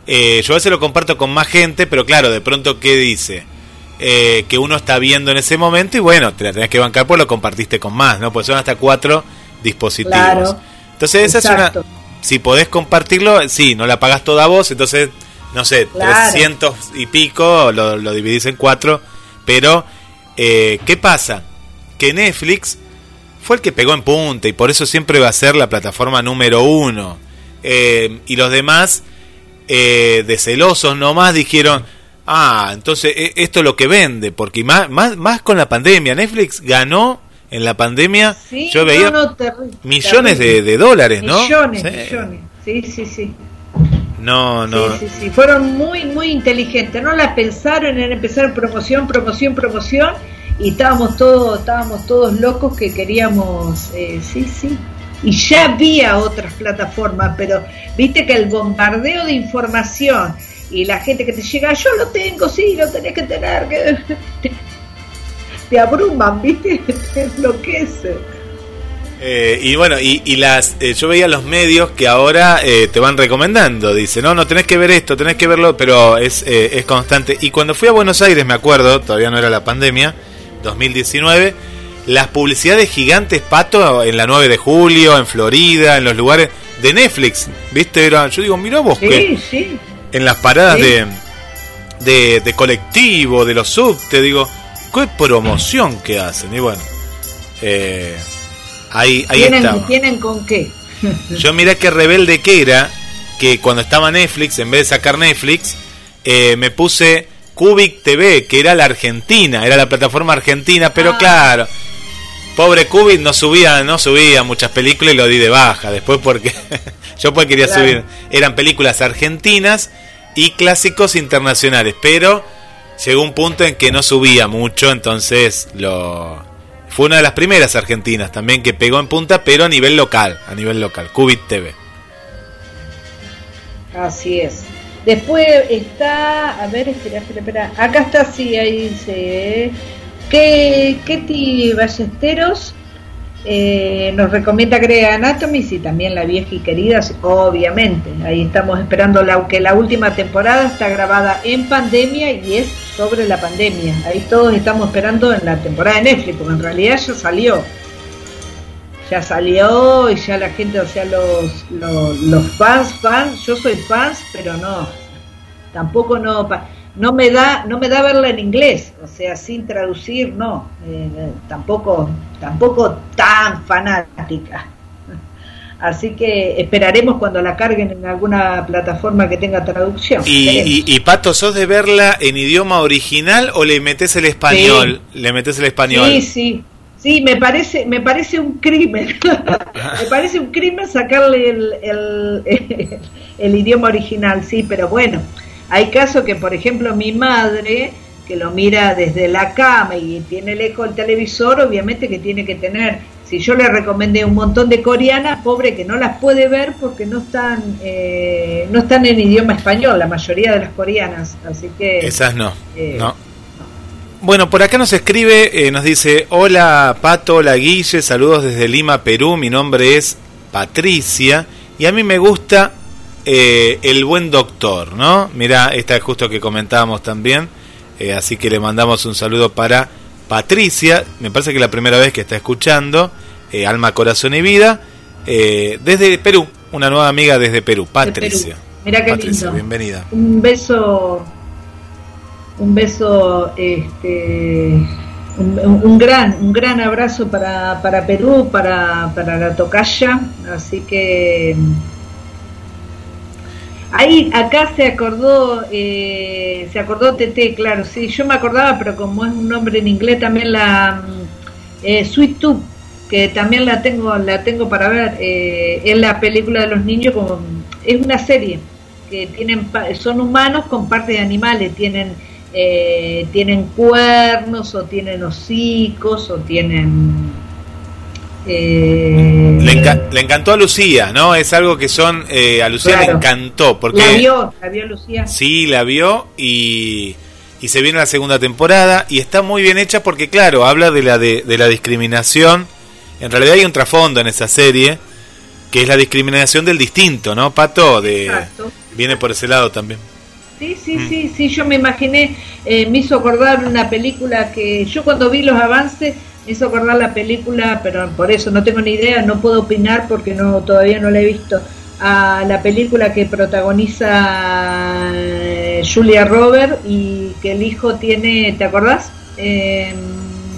Speaker 2: Eh, yo a veces lo comparto con más gente, pero claro, de pronto, ¿qué dice? Eh, que uno está viendo en ese momento y bueno, te la tenés que bancar, pues lo compartiste con más, ¿no? Pues son hasta cuatro dispositivos.
Speaker 3: Claro.
Speaker 2: Entonces, esa
Speaker 3: Exacto.
Speaker 2: es una. Si podés compartirlo, sí, no la pagás toda vos, entonces, no sé,
Speaker 3: Claro.
Speaker 2: 300 y pico, lo, lo dividís en cuatro. Pero, eh, ¿qué pasa? Que Netflix fue el que pegó en punta y por eso siempre va a ser la plataforma número uno. Eh, y los demás, eh, de celosos nomás, dijeron. Ah, entonces e- esto es lo que vende, porque más, más, más con la pandemia. Netflix ganó en la pandemia,
Speaker 3: Sí,
Speaker 2: yo veía
Speaker 3: no, no, terri-
Speaker 2: millones de, de dólares, ¿no?
Speaker 3: Millones,
Speaker 2: Sí.
Speaker 3: millones. Sí, sí, sí.
Speaker 2: No, no.
Speaker 3: Sí, sí, sí. Fueron muy, muy inteligentes. No la pensaron en empezar promoción, promoción, promoción. Y estábamos todos, estábamos todos locos que queríamos, eh, sí, sí. Y ya había otras plataformas, pero viste que el bombardeo de información y la gente que te llega, yo lo tengo, sí, lo tenés que tener, que <laughs> te, te abruman, viste, <laughs> te enloquece.
Speaker 2: Eh, y bueno, y, y las eh, yo veía los medios que ahora eh, te van recomendando. Dice, no, no tenés que ver esto, tenés que verlo, pero es, eh, es constante. Y cuando fui a Buenos Aires, me acuerdo, todavía no era la pandemia, 2019, las publicidades gigantes pato en la 9 de julio, en Florida, en los lugares de Netflix, ¿viste? Era, yo digo, mira vos que
Speaker 3: Sí, sí.
Speaker 2: en las paradas
Speaker 3: Sí.
Speaker 2: de, de, de colectivo, de los subte, digo, qué promoción que hacen. Y bueno, eh, ahí, ahí
Speaker 3: ¿Tienen,
Speaker 2: estaba.
Speaker 3: ¿Tienen con qué? <laughs>
Speaker 2: Yo miré qué rebelde que era, que cuando estaba Netflix, en vez de sacar Netflix, eh, me puse Cubic TV, que era la Argentina, era la plataforma argentina, pero
Speaker 3: Ah.
Speaker 2: claro, pobre Cubic no subía, no subía muchas películas y lo di de baja después porque <laughs> yo pues quería
Speaker 3: Claro.
Speaker 2: subir, eran películas argentinas y clásicos internacionales, pero llegó un punto en que no subía mucho, entonces lo fue una de las primeras argentinas también que pegó en punta, pero a nivel local, a nivel local, Cubit TV.
Speaker 3: Así es. Después está, a ver, espera, espera, espera. Acá está, sí, ahí dice. Que Ketty Ballesteros eh, nos recomienda Grey Anatomy y también la vieja y querida, sí, obviamente. Ahí estamos esperando la, que la última temporada está grabada en pandemia y es sobre la pandemia. Ahí todos estamos esperando en la temporada de Netflix, porque en realidad ya salió. Ya salió y ya la gente, o sea, los, los, fans, fans, yo soy fans, pero no, tampoco no, no me da, no me da verla en inglés, o sea, sin traducir, no, eh, eh, tampoco, tampoco tan fanática. <laughs> Así que esperaremos cuando la carguen en alguna plataforma que tenga traducción.
Speaker 2: Y, y, y, Pato, ¿sos de verla en idioma original o le metes el español? Le metes el español.
Speaker 3: Sí, sí. Sí, me parece, me parece un crimen. <laughs> me parece un crimen sacarle el, el, <laughs> el idioma original, sí, pero bueno, hay casos que, por ejemplo, mi madre, que lo mira desde la cama y tiene lejos el televisor, obviamente que tiene que tener si yo le recomendé un montón de coreanas, pobre que no las puede ver porque no están eh, no están en idioma español, la mayoría de las coreanas, así que
Speaker 2: Esas no,
Speaker 3: eh,
Speaker 2: no. Bueno, por acá nos escribe, eh, nos dice, hola Pato, hola Guille, saludos desde Lima, Perú, mi nombre es Patricia y a mí me gusta eh, el buen doctor, ¿no? Mira, esta es justo que comentábamos también, eh, así que le mandamos un saludo para Patricia, me parece que es la primera vez que está escuchando, eh, Alma, Corazón y Vida, desde Perú, una nueva amiga desde Perú, Patricia.
Speaker 3: Mira qué
Speaker 2: Patricia,
Speaker 3: lindo.
Speaker 2: bienvenida.
Speaker 3: Un beso, un beso, este, un, un gran, un gran abrazo para, para Perú, para, para la tocaya, así que ahí acá se acordó, eh, se acordó TT, claro, sí, yo me acordaba, pero como es un nombre en inglés también la mm, eh, Sweet Tooth, que también la tengo, la tengo para ver, eh, es la película de los niños, como, es una serie que tienen son humanos con partes de animales, tienen eh, tienen cuernos o tienen hocicos o tienen eh,
Speaker 2: Le, enca- le encantó a Lucía, ¿no? Es algo que son. eh, a Lucía le encantó. Porque
Speaker 3: la vio, la vio Lucía.
Speaker 2: Sí, la vio y, y se viene la segunda temporada. Y está muy bien hecha porque, claro, habla de la, de, de la discriminación. En realidad hay un trasfondo en esa serie que es la discriminación del distinto, ¿no? Pato, de,
Speaker 3: Exacto.
Speaker 2: viene por ese lado también.
Speaker 3: Sí, sí,
Speaker 2: Mm.
Speaker 3: sí, sí, yo me imaginé, eh, me hizo acordar una película que yo cuando vi los avances me hizo acordar la película, pero por eso no tengo ni idea, no puedo opinar porque no todavía no la he visto, a la película que protagoniza eh, Julia Robert y que el hijo tiene, ¿te acordás? Eh,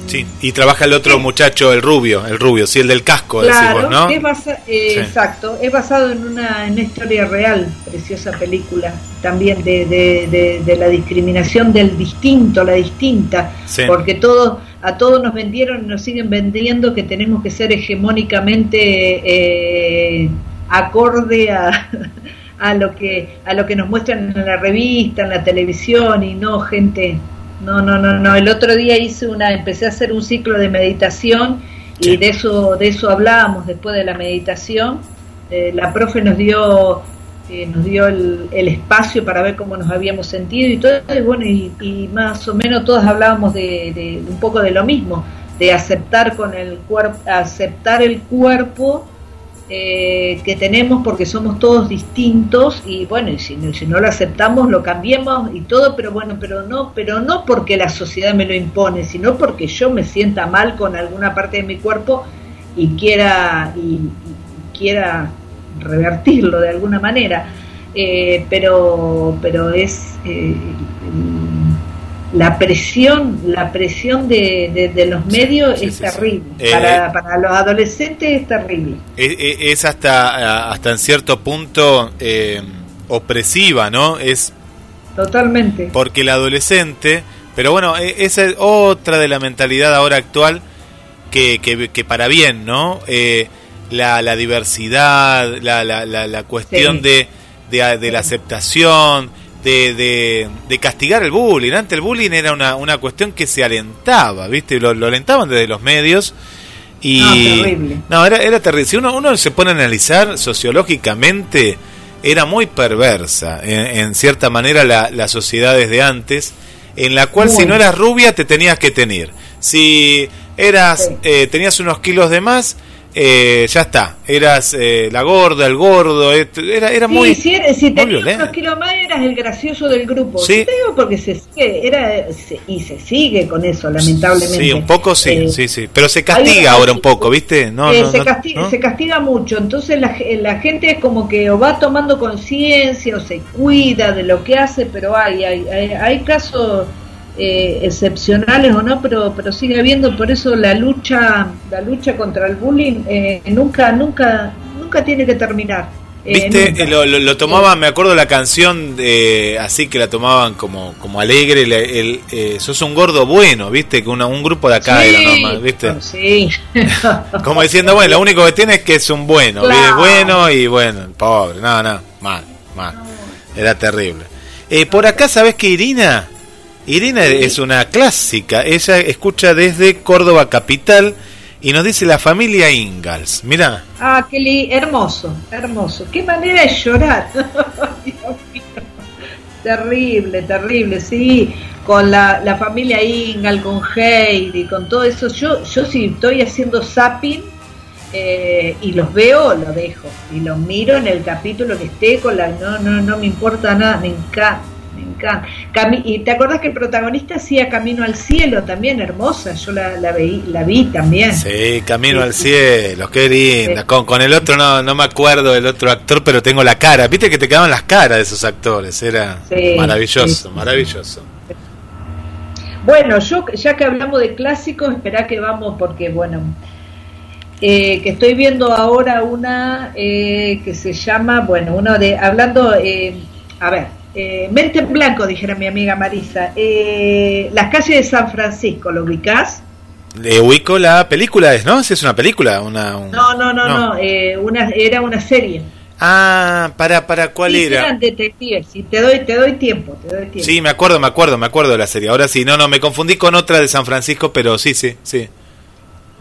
Speaker 2: Sí, y trabaja el otro muchacho, el rubio, el rubio, sí, el del casco,
Speaker 3: Claro,
Speaker 2: decimos, ¿no?
Speaker 3: es basa- eh,
Speaker 2: Sí.
Speaker 3: exacto, es basado en una, en una historia real, preciosa película, también de, de, de- de la discriminación del distinto, la distinta,
Speaker 2: Sí.
Speaker 3: porque todos, a todos nos vendieron y nos siguen vendiendo que tenemos que ser hegemónicamente eh, acorde a, <laughs> a lo que a lo que nos muestran en la revista, en la televisión y no gente no, no, no, no. El otro día hice una, empecé a hacer un ciclo de meditación y de eso, de eso hablábamos después de la meditación. Eh, la profe nos dio, nos dio el, el espacio para ver cómo nos habíamos sentido y todo, y bueno, y, más o menos todos hablábamos de, de un poco de lo mismo, de aceptar con el cuerpo, aceptar el cuerpo eh, que tenemos porque somos todos distintos y bueno y si, si no lo aceptamos lo cambiemos y todo pero bueno pero no pero no porque la sociedad me lo impone sino porque yo me sienta mal con alguna parte de mi cuerpo y quiera y quiera revertirlo de alguna manera Eh, pero pero es eh, la presión la presión de, de- de los medios
Speaker 2: sí,
Speaker 3: es
Speaker 2: sí,
Speaker 3: terrible
Speaker 2: Eh,
Speaker 3: para, para los adolescentes es terrible
Speaker 2: Es, es- hasta, hasta en cierto punto eh, opresiva, ¿no? Es
Speaker 3: totalmente
Speaker 2: porque el adolescente, pero bueno, e- esa es otra de la mentalidad ahora actual que, que, que para bien, ¿no? Eh, la, la diversidad, la, la, la, la cuestión
Speaker 3: Sí.
Speaker 2: de, de, de la aceptación, de, de, de castigar el bullying. Antes el bullying era una, una cuestión que se alentaba, ¿viste? Lo, lo alentaban desde los medios. Y,
Speaker 3: No, terrible.
Speaker 2: no, era, era terrible. Si uno, uno se pone a analizar sociológicamente, era muy perversa en, en cierta manera la, la sociedad desde antes, en la cual si no eras rubia te tenías que tener. Si eras
Speaker 3: Sí.
Speaker 2: eh, tenías unos kilos de más, eh, ya está. Eras eh, la gorda, el gordo. Era, era
Speaker 3: Sí,
Speaker 2: muy,
Speaker 3: si, eres- si tenías unos kilos más eras el gracioso del grupo.
Speaker 2: Sí.
Speaker 3: Yo te digo porque se sigue, era, se- y se sigue con eso, lamentablemente.
Speaker 2: Sí, un poco sí,
Speaker 3: Eh,
Speaker 2: sí, sí. Pero se castiga ahora un poco, ¿viste? No,
Speaker 3: eh,
Speaker 2: no,
Speaker 3: se,
Speaker 2: no,
Speaker 3: casti-
Speaker 2: ¿no?
Speaker 3: se castiga mucho, entonces la, la gente es como que o va tomando conciencia o se cuida de lo que hace, pero hay hay, hay, hay casos eh, excepcionales o no, pero pero sigue habiendo, por eso la lucha la lucha contra el bullying eh, nunca nunca nunca tiene que terminar. Eh,
Speaker 2: Viste. Eh, lo, lo, lo tomaban, me acuerdo la canción de, así que la tomaban como, como alegre, el, el, eh, sos un gordo bueno, viste, que una, un grupo de acá
Speaker 3: Sí,
Speaker 2: era normal, viste, <laughs>
Speaker 3: Sí. <laughs>
Speaker 2: como diciendo, bueno, lo único que tiene es que es un bueno,
Speaker 3: Claro.
Speaker 2: es bueno y bueno, pobre, no, no, mal, mal, era terrible. Eh, por acá, ¿sabes que Irina? Irina es una clásica, ella escucha desde Córdoba Capital Y nos dice la familia Ingalls. Mira.
Speaker 3: Ah, qué li- hermoso, hermoso. Qué manera de llorar. <laughs> Dios mío. Terrible, terrible, sí. Con la, la familia Ingal, con Heidi, con todo eso. Yo, yo si estoy haciendo zapping eh, y los veo, lo dejo. Y los miro en el capítulo que esté con la. No, no, no me importa nada, me encanta. Y te acordás que el protagonista hacía Camino al Cielo también, hermosa. Yo la, la, veí, la vi también.
Speaker 2: Sí, Camino
Speaker 3: Sí.
Speaker 2: al cielo, qué linda.
Speaker 3: Sí.
Speaker 2: Con, con el otro no, no me acuerdo del otro actor, pero tengo la cara. Viste que te quedaban las caras de esos actores. Era maravilloso, maravilloso.
Speaker 3: Bueno, yo ya que hablamos de clásicos, espera que vamos porque bueno, eh, que estoy viendo ahora una eh, que se llama, bueno, uno de hablando, eh, a ver, eh, mente en blanco, dijera mi amiga Marisa, eh, las calles de San Francisco, ¿lo ubicás?
Speaker 2: Le ubico la película, ¿es, ¿no? Si es una película, una... un-
Speaker 3: No, no, no, no, eh, una, era una serie.
Speaker 2: Ah, para, para, ¿cuál
Speaker 3: Sí,
Speaker 2: era?
Speaker 3: Eran detectives, sí, te doy, te doy tiempo, te doy tiempo.
Speaker 2: Sí, me acuerdo, me acuerdo, me acuerdo de la serie. Ahora sí, no, no, me confundí con otra de San Francisco, pero sí, sí, sí.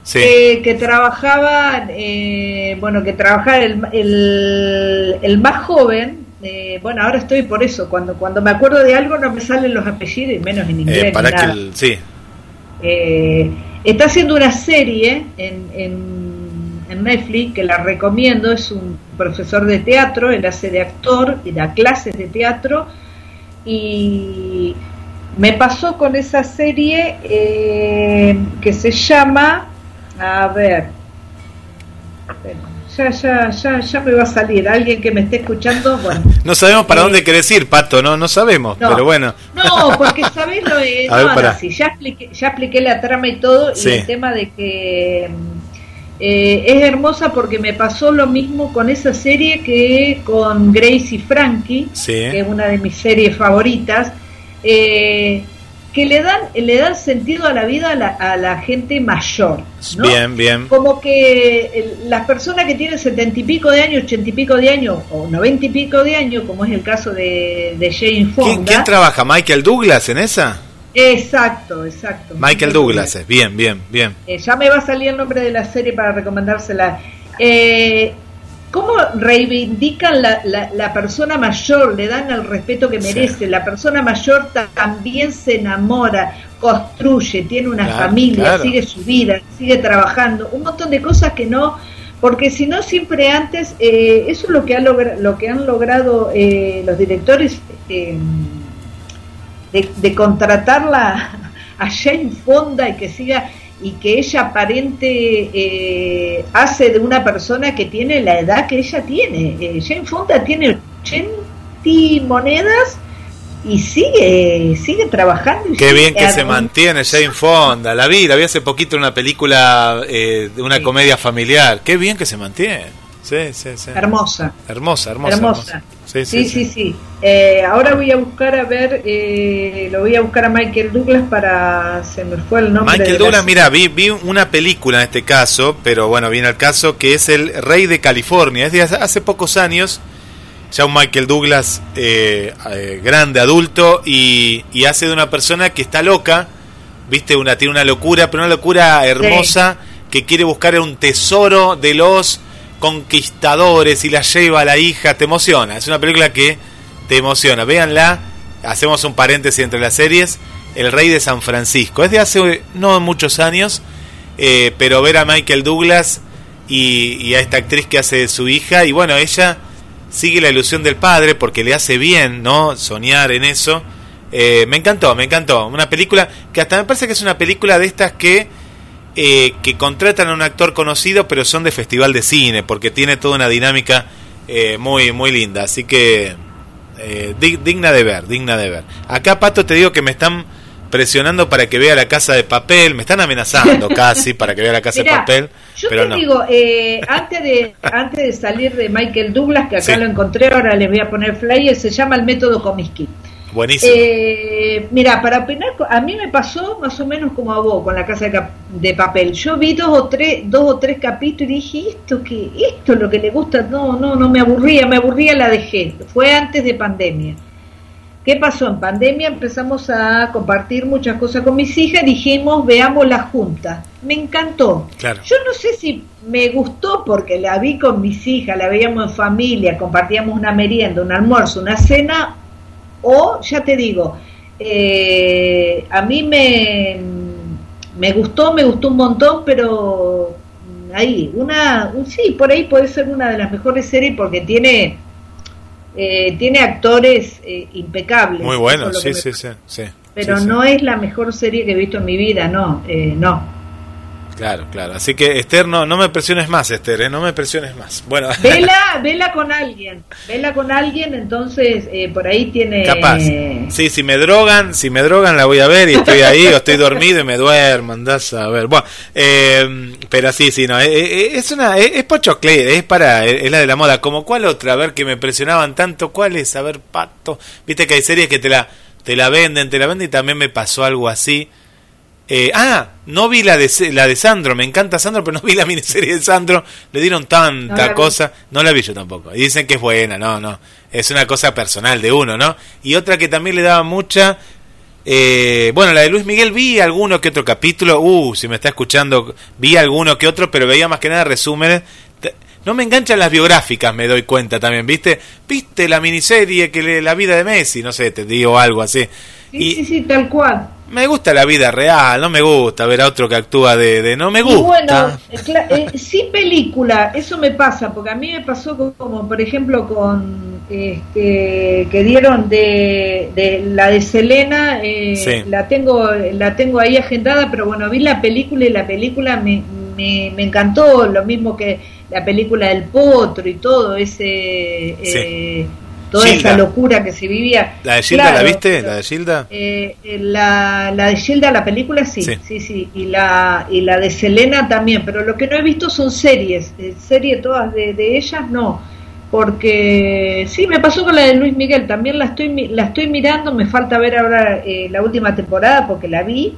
Speaker 2: Sí.
Speaker 3: Eh, que trabajaban, eh, bueno, que trabajaba el, el, el más joven, eh, bueno, ahora estoy por eso, cuando cuando me acuerdo de algo no me salen los apellidos, y menos en inglés.
Speaker 2: Eh, que
Speaker 3: nada.
Speaker 2: el- sí.
Speaker 3: Eh, está haciendo una serie en, en, en Netflix que la recomiendo, es un profesor de teatro, él hace de actor y da clases de teatro y me pasó con esa serie eh, que se llama, a ver, ya, ya, ya, ya me va a salir, alguien que me esté escuchando, bueno.
Speaker 2: No sabemos para
Speaker 3: Eh,
Speaker 2: dónde querés ir, Pato, no, no sabemos,
Speaker 3: No.
Speaker 2: pero bueno.
Speaker 3: No, porque sabés lo <laughs>
Speaker 2: ver,
Speaker 3: no, no, sí, ya expliqué, ya expliqué la trama y todo,
Speaker 2: Sí.
Speaker 3: y el tema de que eh, es hermosa porque me pasó lo mismo con esa serie que con Grace y Frankie,
Speaker 2: Sí.
Speaker 3: que es una de mis series favoritas, eh, que le dan, le dan sentido a la vida a la, a la gente mayor. ¿no?
Speaker 2: Bien, bien.
Speaker 3: como que las personas que tienen setenta y pico de años, ochenta y pico de años o noventa y pico de años, como es el caso de, de Jane Fonda.
Speaker 2: ¿Quién, quién trabaja? ¿Michael Douglas en esa?
Speaker 3: Exacto, exacto.
Speaker 2: Michael Douglas, es. bien, bien, bien.
Speaker 3: Eh, ya me va a salir el nombre de la serie para recomendársela. Eh, ¿Cómo reivindican la, la, la persona mayor? Le dan el respeto que merece. La persona mayor ta- también se enamora, construye, tiene una
Speaker 2: Claro,
Speaker 3: familia,
Speaker 2: claro.
Speaker 3: sigue su vida, sigue trabajando. Un montón de cosas que no. Porque si no, siempre antes, eh, eso es lo que, ha logra- lo que han logrado eh, los directores eh, de, de contratarla <laughs> a Jane Fonda y que siga y que ella aparente eh, hace de una persona que tiene la edad que ella tiene. Eh, Jane Fonda tiene 80 monedas y sigue sigue trabajando. y
Speaker 2: Qué
Speaker 3: sigue
Speaker 2: bien que se mantiene Jane Fonda. La vi, la vi hace poquito en una película eh, de una
Speaker 3: Sí.
Speaker 2: comedia familiar. Qué bien que se mantiene. Sí, sí, sí.
Speaker 3: Hermosa.
Speaker 2: Hermosa, hermosa.
Speaker 3: Hermosa.
Speaker 2: hermosa. Sí,
Speaker 3: Sí,
Speaker 2: sí,
Speaker 3: sí,
Speaker 2: sí.
Speaker 3: sí. Eh, ahora voy a buscar a ver, eh, lo voy a buscar a Michael Douglas para, se me fue el nombre.
Speaker 2: Michael
Speaker 3: la
Speaker 2: Douglas, mira, vi, vi una película en este caso, pero bueno, viene al caso, que es El Rey de California. Es de hace, hace pocos años, ya un Michael Douglas eh, eh, grande, adulto, y, y hace de una persona que está loca, viste, una tiene una locura, pero una locura hermosa, que quiere buscar un tesoro de los conquistadores y la lleva a la hija, te emociona. Es una película que te emociona. Véanla, hacemos un paréntesis entre las series. El Rey de San Francisco. Es de hace no muchos años, eh, pero ver a Michael Douglas y, a esta actriz que hace de su hija, y bueno, ella sigue la ilusión del padre porque le hace bien, ¿no? Soñar en eso. Eh, me encantó, me encantó. Una película que hasta me parece que es una película de estas que eh, que contratan a un actor conocido, pero son de festival de cine, porque tiene toda una dinámica eh, muy, muy linda. Así que eh, dig- digna de ver, digna de ver. Acá, Pato, te digo que me están presionando para que vea la casa de papel, me están amenazando <laughs> casi para que vea la casa
Speaker 3: Mirá,
Speaker 2: de papel,
Speaker 3: Yo
Speaker 2: pero
Speaker 3: te
Speaker 2: no.
Speaker 3: digo, eh, antes de antes de salir de Michael Douglas, que acá
Speaker 2: Sí.
Speaker 3: lo encontré, ahora les voy a poner flyer, se llama el método Comiskey.
Speaker 2: Buenísimo.
Speaker 3: Eh, mira, para opinar, a mí me pasó más o menos como a vos con la casa de, de papel. Yo vi dos o tres, dos o tres capítulos y dije, esto que, esto es lo que le gusta, no, no, no me aburría, me aburría, la dejé. Fue antes de pandemia. ¿Qué pasó? En pandemia empezamos a compartir muchas cosas con mis hijas, dijimos, veamos la junta. Me encantó.
Speaker 2: Claro.
Speaker 3: Yo no sé si me gustó porque la vi con mis hijas, la veíamos en familia, compartíamos una merienda, un almuerzo, una cena, o ya te digo, eh, a mí me, me gustó, me gustó un montón, pero ahí, una, un- sí, por ahí puede ser una de las mejores series porque tiene eh, tiene actores eh, impecables.
Speaker 2: Muy
Speaker 3: Eso
Speaker 2: bueno,
Speaker 3: es lo
Speaker 2: sí, sí, sí, sí.
Speaker 3: Pero
Speaker 2: Sí, sí.
Speaker 3: no es la mejor serie que he visto en mi vida, no, eh, no.
Speaker 2: Claro, claro. Así que, Esther, no, no me presiones más, Esther, ¿eh? no me presiones más. Bueno, <laughs>
Speaker 3: Vela, vela con alguien, vela con alguien, entonces eh, por ahí tiene...
Speaker 2: capaz. Sí, si me drogan, si me drogan la voy a ver y estoy ahí o estoy dormido y me duermo, andás a ver. Bueno, eh, pero sí, sí, no, eh, eh, es una, es, es es para, es la de la moda. Como cuál otra, a ver, que me presionaban tanto, cuál es, a ver, pato. Viste que hay series que te la, te la venden, te la venden y también me pasó algo así. Eh, ah, no vi la de la de Sandro, me encanta Sandro, pero no vi la miniserie de Sandro. Le dieron
Speaker 3: No
Speaker 2: tanta
Speaker 3: vi.
Speaker 2: cosa, no la vi yo tampoco. Y dicen que es buena, no, no, es una cosa personal de uno, ¿no? Y otra que también le daba mucha, eh, bueno, la de Luis Miguel vi alguno que otro capítulo. Uh, si me está escuchando, vi alguno que otro, pero veía más que nada resúmenes. No me enganchan las biográficas, me doy cuenta también, ¿viste? ¿Viste la miniserie que le, la vida de Messi? No sé, te digo algo así.
Speaker 3: Sí,
Speaker 2: Y
Speaker 3: sí, sí, tal cual.
Speaker 2: Me gusta la vida real, no me gusta ver a otro que actúa de, de no me
Speaker 3: Y
Speaker 2: gusta.
Speaker 3: bueno, eh, eh, sí película, eso me pasa, porque a mí me pasó co- como, por ejemplo con este que dieron de, de la de Selena, eh,
Speaker 2: Sí.
Speaker 3: la tengo la tengo ahí agendada, pero bueno, vi la película y la película me, me, me encantó, lo mismo que la película del potro y todo ese eh, toda
Speaker 2: Gilda.
Speaker 3: esa locura que se vivía.
Speaker 2: ¿La de Gilda la viste? ¿La de Gilda?
Speaker 3: eh, eh, la, la de Gilda, la película, sí,
Speaker 2: Sí.
Speaker 3: sí, sí, y la, y la de Selena también, pero lo que no he visto son series, eh, series todas de, de ellas no, porque sí, me pasó con la de Luis Miguel, también la estoy, la estoy mirando, me falta ver ahora eh, la última temporada porque la vi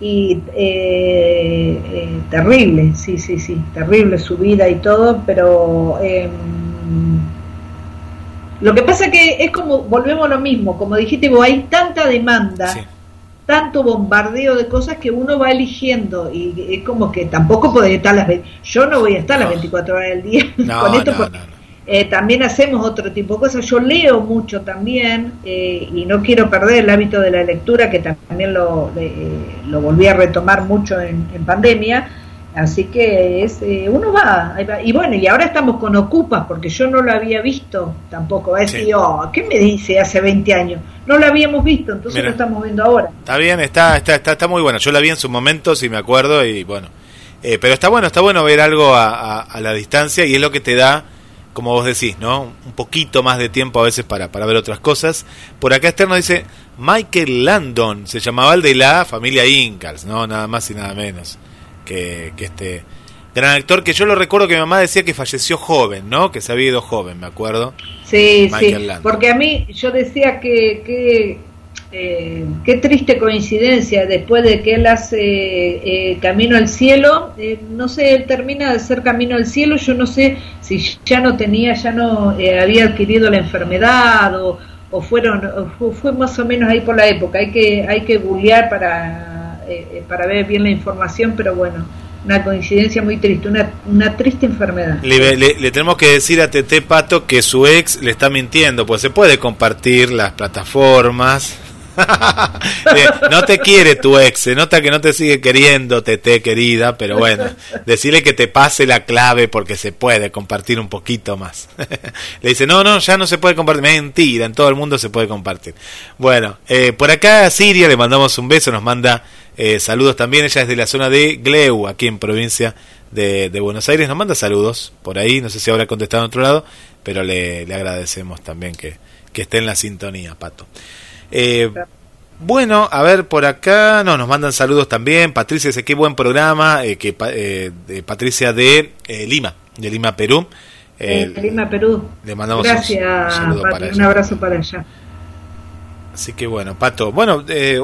Speaker 3: y eh, eh, terrible, sí, sí, sí, terrible su vida y todo, pero... lo que pasa que es como, volvemos a lo mismo, como dijiste vos, hay tanta demanda,
Speaker 2: Sí.
Speaker 3: tanto bombardeo de cosas que uno va eligiendo y es como que tampoco podés estar las... ve- Yo no voy a estar las
Speaker 2: No.
Speaker 3: 24 horas del día
Speaker 2: No,
Speaker 3: con esto
Speaker 2: no,
Speaker 3: porque eh, también hacemos otro tipo de cosas. Yo leo mucho también eh, y no quiero perder el hábito de la lectura, que también lo, eh, lo volví a retomar mucho en, en pandemia. Así que es, eh, uno va. Y bueno, y ahora estamos con Ocupas, porque yo no lo había visto tampoco. Decir,
Speaker 2: Sí.
Speaker 3: oh, ¿qué me dice hace 20 años? No lo habíamos visto, entonces
Speaker 2: Mira.
Speaker 3: lo estamos viendo ahora.
Speaker 2: Está bien, está, está, está, está muy bueno. Yo la vi en su momento, si me acuerdo, y bueno. Eh, pero está bueno, está bueno ver algo a, a- a la distancia y es lo que te da, como vos decís, ¿no? Un poquito más de tiempo a veces para, para ver otras cosas. Por acá externo dice Michael Landon, se llamaba el de la familia Ingalls, ¿no? Nada más y nada menos que, que este gran actor que yo lo recuerdo que mi mamá decía que falleció joven, ¿no? Que se había ido joven, me acuerdo.
Speaker 3: Sí,
Speaker 2: Michael
Speaker 3: sí,
Speaker 2: Landon.
Speaker 3: porque a mí yo decía que, que eh, qué triste coincidencia, después de que él hace eh, Camino al Cielo, eh, no sé, él termina de hacer Camino al Cielo, yo no sé si ya no tenía, ya no eh, había adquirido la enfermedad o, o fueron, o fu- fue, más o menos ahí por la época, hay que, hay que googlear para, eh, eh, para ver bien la información, pero bueno, una coincidencia muy triste, una, una triste enfermedad.
Speaker 2: Le, tenemos que decir a Tete Pato que su ex le está mintiendo, pues se puede compartir las plataformas. <laughs> Eh, no te quiere tu ex, se nota que no te sigue queriendo, Tete querida, pero bueno, decirle que te pase la clave porque se puede compartir un poquito más. <laughs> Le dice, no, no, ya no se puede compartir. Mentira, en todo el mundo se puede compartir. Bueno, eh, por acá a Siria le mandamos un beso, nos manda eh, saludos también, ella es de la zona de Gleu, aquí en provincia de, de Buenos Aires, nos manda saludos por ahí, no sé si habrá contestado en otro lado, pero le, le agradecemos también que, que esté en la sintonía, Pato. Eh, bueno, a ver, por acá no, nos mandan saludos también. Patricia dice, qué buen programa. eh, que, eh, de Patricia de eh, Lima, de Lima, Perú. Eh,
Speaker 3: Lima, Perú.
Speaker 2: le mandamos
Speaker 3: Gracias,
Speaker 2: un saludo
Speaker 3: Pati,
Speaker 2: para
Speaker 3: un
Speaker 2: ella.
Speaker 3: abrazo para allá.
Speaker 2: Así que bueno, Pato. Bueno, eh,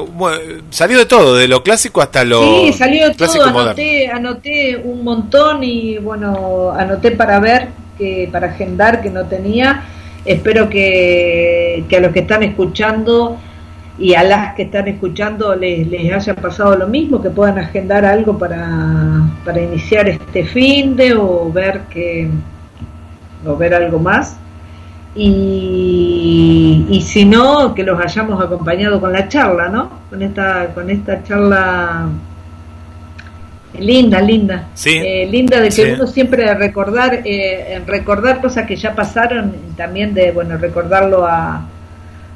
Speaker 2: salió de todo, de lo clásico hasta lo
Speaker 3: Sí, salió
Speaker 2: clásico
Speaker 3: todo, anoté, anoté un montón y bueno, anoté para ver, que para agendar que no tenía. espero que, que a los que están escuchando y a las que están escuchando les, les haya pasado lo mismo, que puedan agendar algo para, para iniciar este fin de o ver que o ver algo más y, y si no que los hayamos acompañado con la charla, ¿no? Con esta con esta charla linda, linda,
Speaker 2: Sí.
Speaker 3: Eh, linda de que
Speaker 2: Sí.
Speaker 3: uno siempre recordar eh, recordar cosas que ya pasaron, también de bueno recordarlo a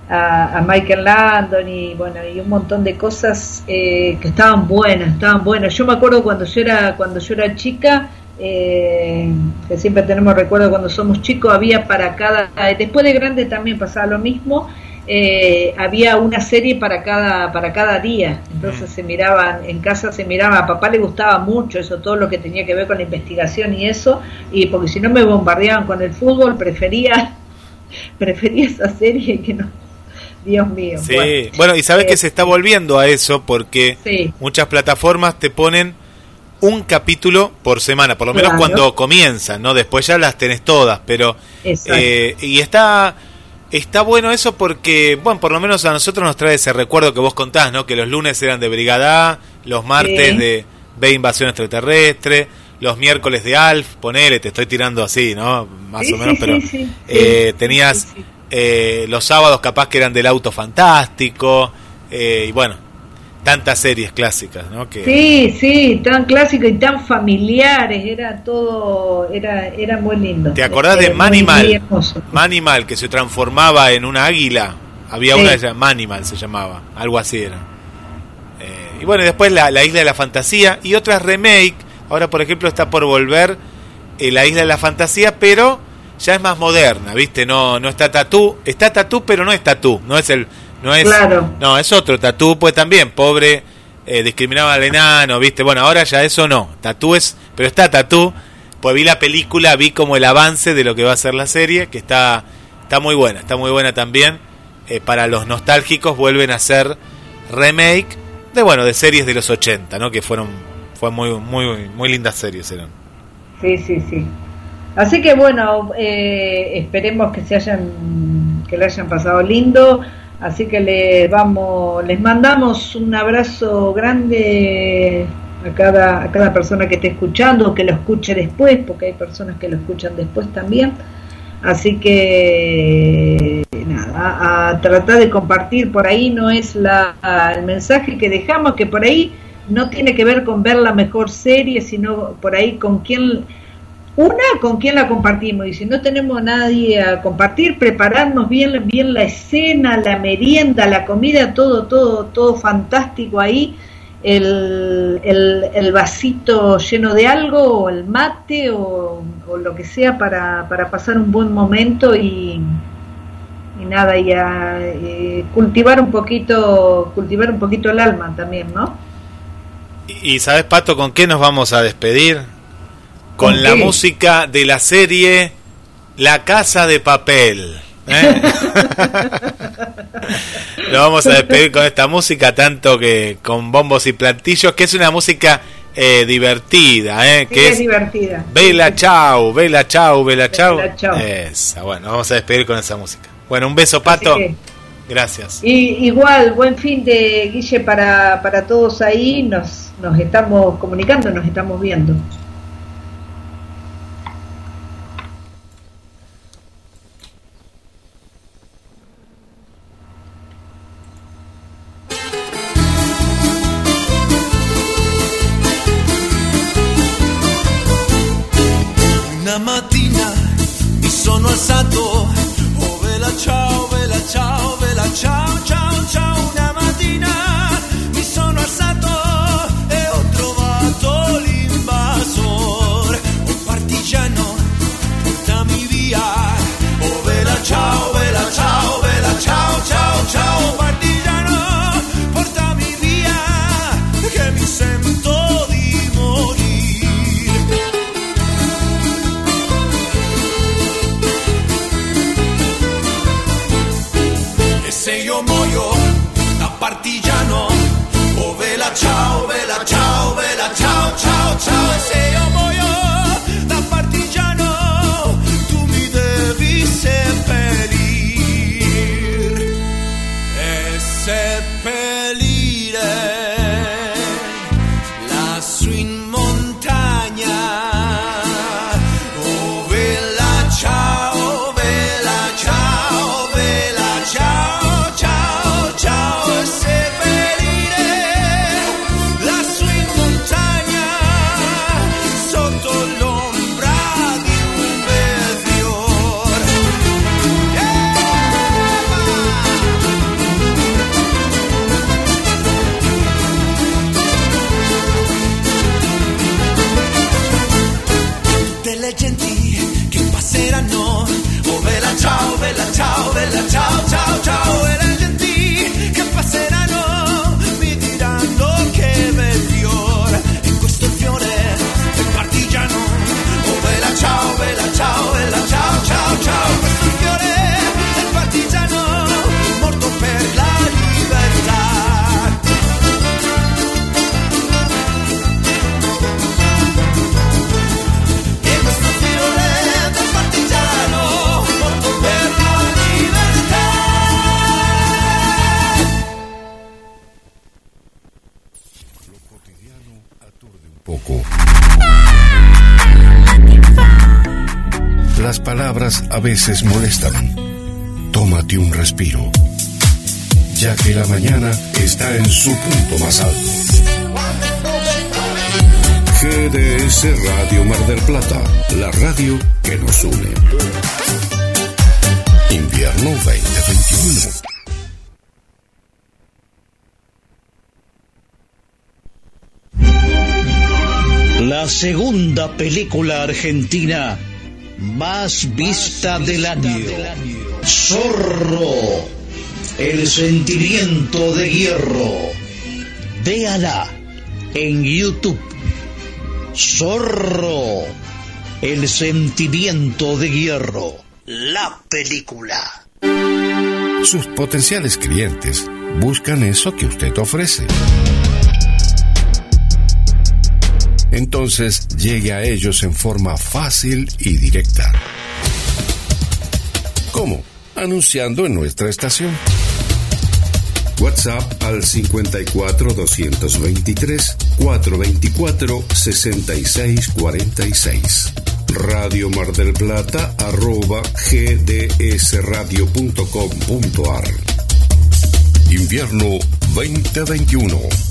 Speaker 3: a, a Michael Landon y bueno y un montón de cosas eh, que estaban buenas estaban buenas yo me acuerdo cuando yo era cuando yo era chica eh, que siempre tenemos recuerdo cuando somos chicos había para cada después de grande también pasaba lo mismo eh, había una serie para cada para cada día entonces se miraban en casa se miraba a papá le gustaba mucho eso todo lo que tenía que ver con la investigación y eso y porque si no me bombardeaban con el fútbol prefería <laughs> prefería esa serie que no Dios mío
Speaker 2: Sí,
Speaker 3: bueno.
Speaker 2: bueno, y sabes
Speaker 3: Eh,
Speaker 2: que se está volviendo a eso porque
Speaker 3: Sí.
Speaker 2: muchas plataformas te ponen un capítulo por semana, por lo menos
Speaker 3: Claro.
Speaker 2: cuando comienzan, ¿no? Después ya las tenés todas, pero eh, y está está bueno eso porque, bueno, por lo menos a nosotros nos trae ese recuerdo que vos contás, ¿no? Que los lunes eran de Brigada A, los martes
Speaker 3: Sí.
Speaker 2: de B Invasión Extraterrestre, los miércoles de Alf, ponele, te estoy tirando así, ¿no? Más
Speaker 3: Sí,
Speaker 2: o menos,
Speaker 3: sí,
Speaker 2: pero eh, tenías eh, los sábados capaz que eran del auto fantástico eh, y bueno tantas series clásicas no que
Speaker 3: Sí, sí, tan clásico y tan familiares, era todo, era, era muy lindo.
Speaker 2: te acordás de
Speaker 3: Eh,
Speaker 2: Manimal. Manimal que se transformaba en una águila. Había
Speaker 3: Sí.
Speaker 2: una que Manimal se llamaba algo así era. Eh, y bueno después la, la isla de la fantasía y otras remake. Ahora por ejemplo está por volver eh, la isla de la fantasía pero ya es más moderna viste no no está tatú. Está tatú pero no es tatú no es el no es
Speaker 3: Claro.
Speaker 2: no es otro tatú pues también pobre eh, discriminaba al enano viste bueno ahora ya eso no tatú es pero está tatú pues vi la película vi como el avance de lo que va a ser la serie que está está muy buena está muy buena también Eh, para los nostálgicos vuelven a ser remake de bueno de series de los 80 no que fueron fue muy muy muy lindas series eran
Speaker 3: Sí, sí, sí. Así que bueno, eh, esperemos que se hayan, que le hayan pasado lindo. Así que les vamos, les mandamos un abrazo grande a cada, a cada persona que esté escuchando, que lo escuche después, porque hay personas que lo escuchan después también. Así que nada, a, a tratar de compartir por ahí no es la, el mensaje que dejamos, que por ahí no tiene que ver con ver la mejor serie, sino por ahí con quién, una, con quién la compartimos. Y si no tenemos nadie a compartir, prepararnos bien, bien la escena, la merienda, la comida, todo, todo, todo fantástico ahí. El, el, el vasito lleno de algo, o el mate, o, o lo que sea para, para pasar un buen momento y, y nada, y a eh, cultivar un poquito, cultivar un poquito el alma también, ¿no?
Speaker 2: y, sabes pato con qué nos vamos a despedir con
Speaker 3: ¿Con
Speaker 2: la música de la serie La Casa de Papel ¿eh? <laughs> Nos vamos a despedir con esta música, tanto que con bombos y platillos, que es una música eh, divertida, ¿eh?
Speaker 3: Sí,
Speaker 2: que
Speaker 3: es
Speaker 2: es
Speaker 3: divertida.
Speaker 2: Vela Chau, Vela Chau, Vela Chau. Esa, bueno, vamos a despedir con esa música. Bueno, un beso, Pato.
Speaker 3: que-
Speaker 2: Gracias.
Speaker 3: Y, igual, buen fin de Guille para, para todos ahí. Nos, nos estamos comunicando, nos estamos viendo.
Speaker 8: Tutte le genti che passeranno, oh bella ciao, bella ciao, bella ciao, ciao, ciao,
Speaker 9: palabras a veces molestan. Tómate un respiro, ya que la mañana está en su punto más alto. GDS Radio Mar del Plata, la radio que nos une. Invierno 2021.
Speaker 10: La segunda película argentina más vista del año. Zorro. El sentimiento de hierro. Véala en YouTube. Zorro. El sentimiento de hierro. La película.
Speaker 9: Sus potenciales clientes buscan eso que usted ofrece. Entonces llegue a ellos en forma fácil y directa. ¿Cómo? Anunciando en nuestra estación. WhatsApp al 54 223 424 6646. Radio Mar del Plata arroba gdsradio.com.ar. Invierno 2021.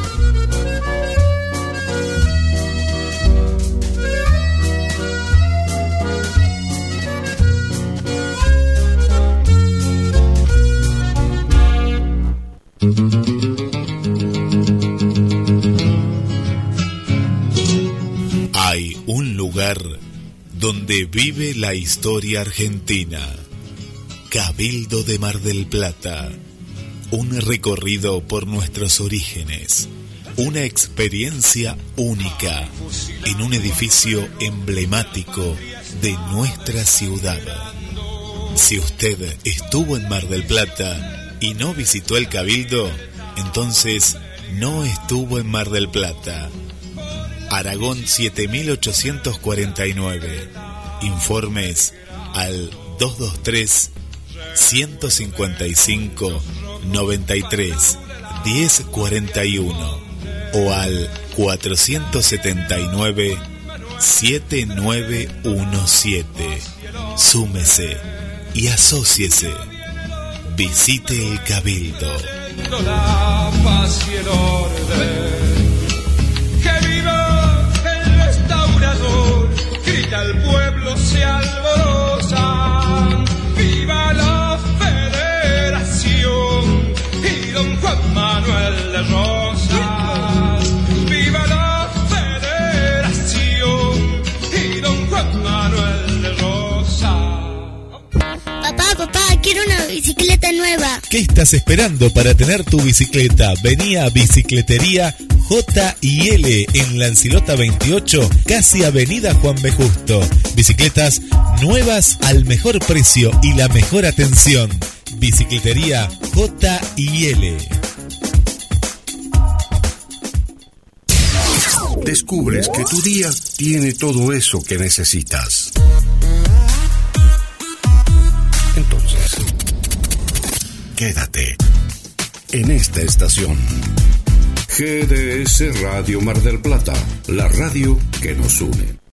Speaker 2: Hay un lugar donde vive la historia argentina. Cabildo de Mar del Plata. Un recorrido por nuestros orígenes. Una experiencia única en un edificio emblemático de nuestra ciudad. Si usted estuvo en Mar del Plata y no visitó el Cabildo, entonces no estuvo en Mar del Plata. Aragón 7849. Informes al 223 155 93 1041 o al 479 7917. Súmese y asóciese. Visite el Cabildo.
Speaker 11: La paz y el orden. Que viva el restaurador. Grita el pueblo, se alborosa. Viva la federación. Y don Juan Manuel de
Speaker 12: nueva.
Speaker 2: ¿Qué estás esperando para tener tu bicicleta? Vení a Bicicletería J y L en Lancilota 28, casi Avenida Juan B. Justo. Bicicletas nuevas al mejor precio y la mejor atención. Bicicletería J y L.
Speaker 9: Descubres que tu día tiene todo eso que necesitas. Quédate en esta estación. GDS Radio Mar del Plata, la radio que nos une.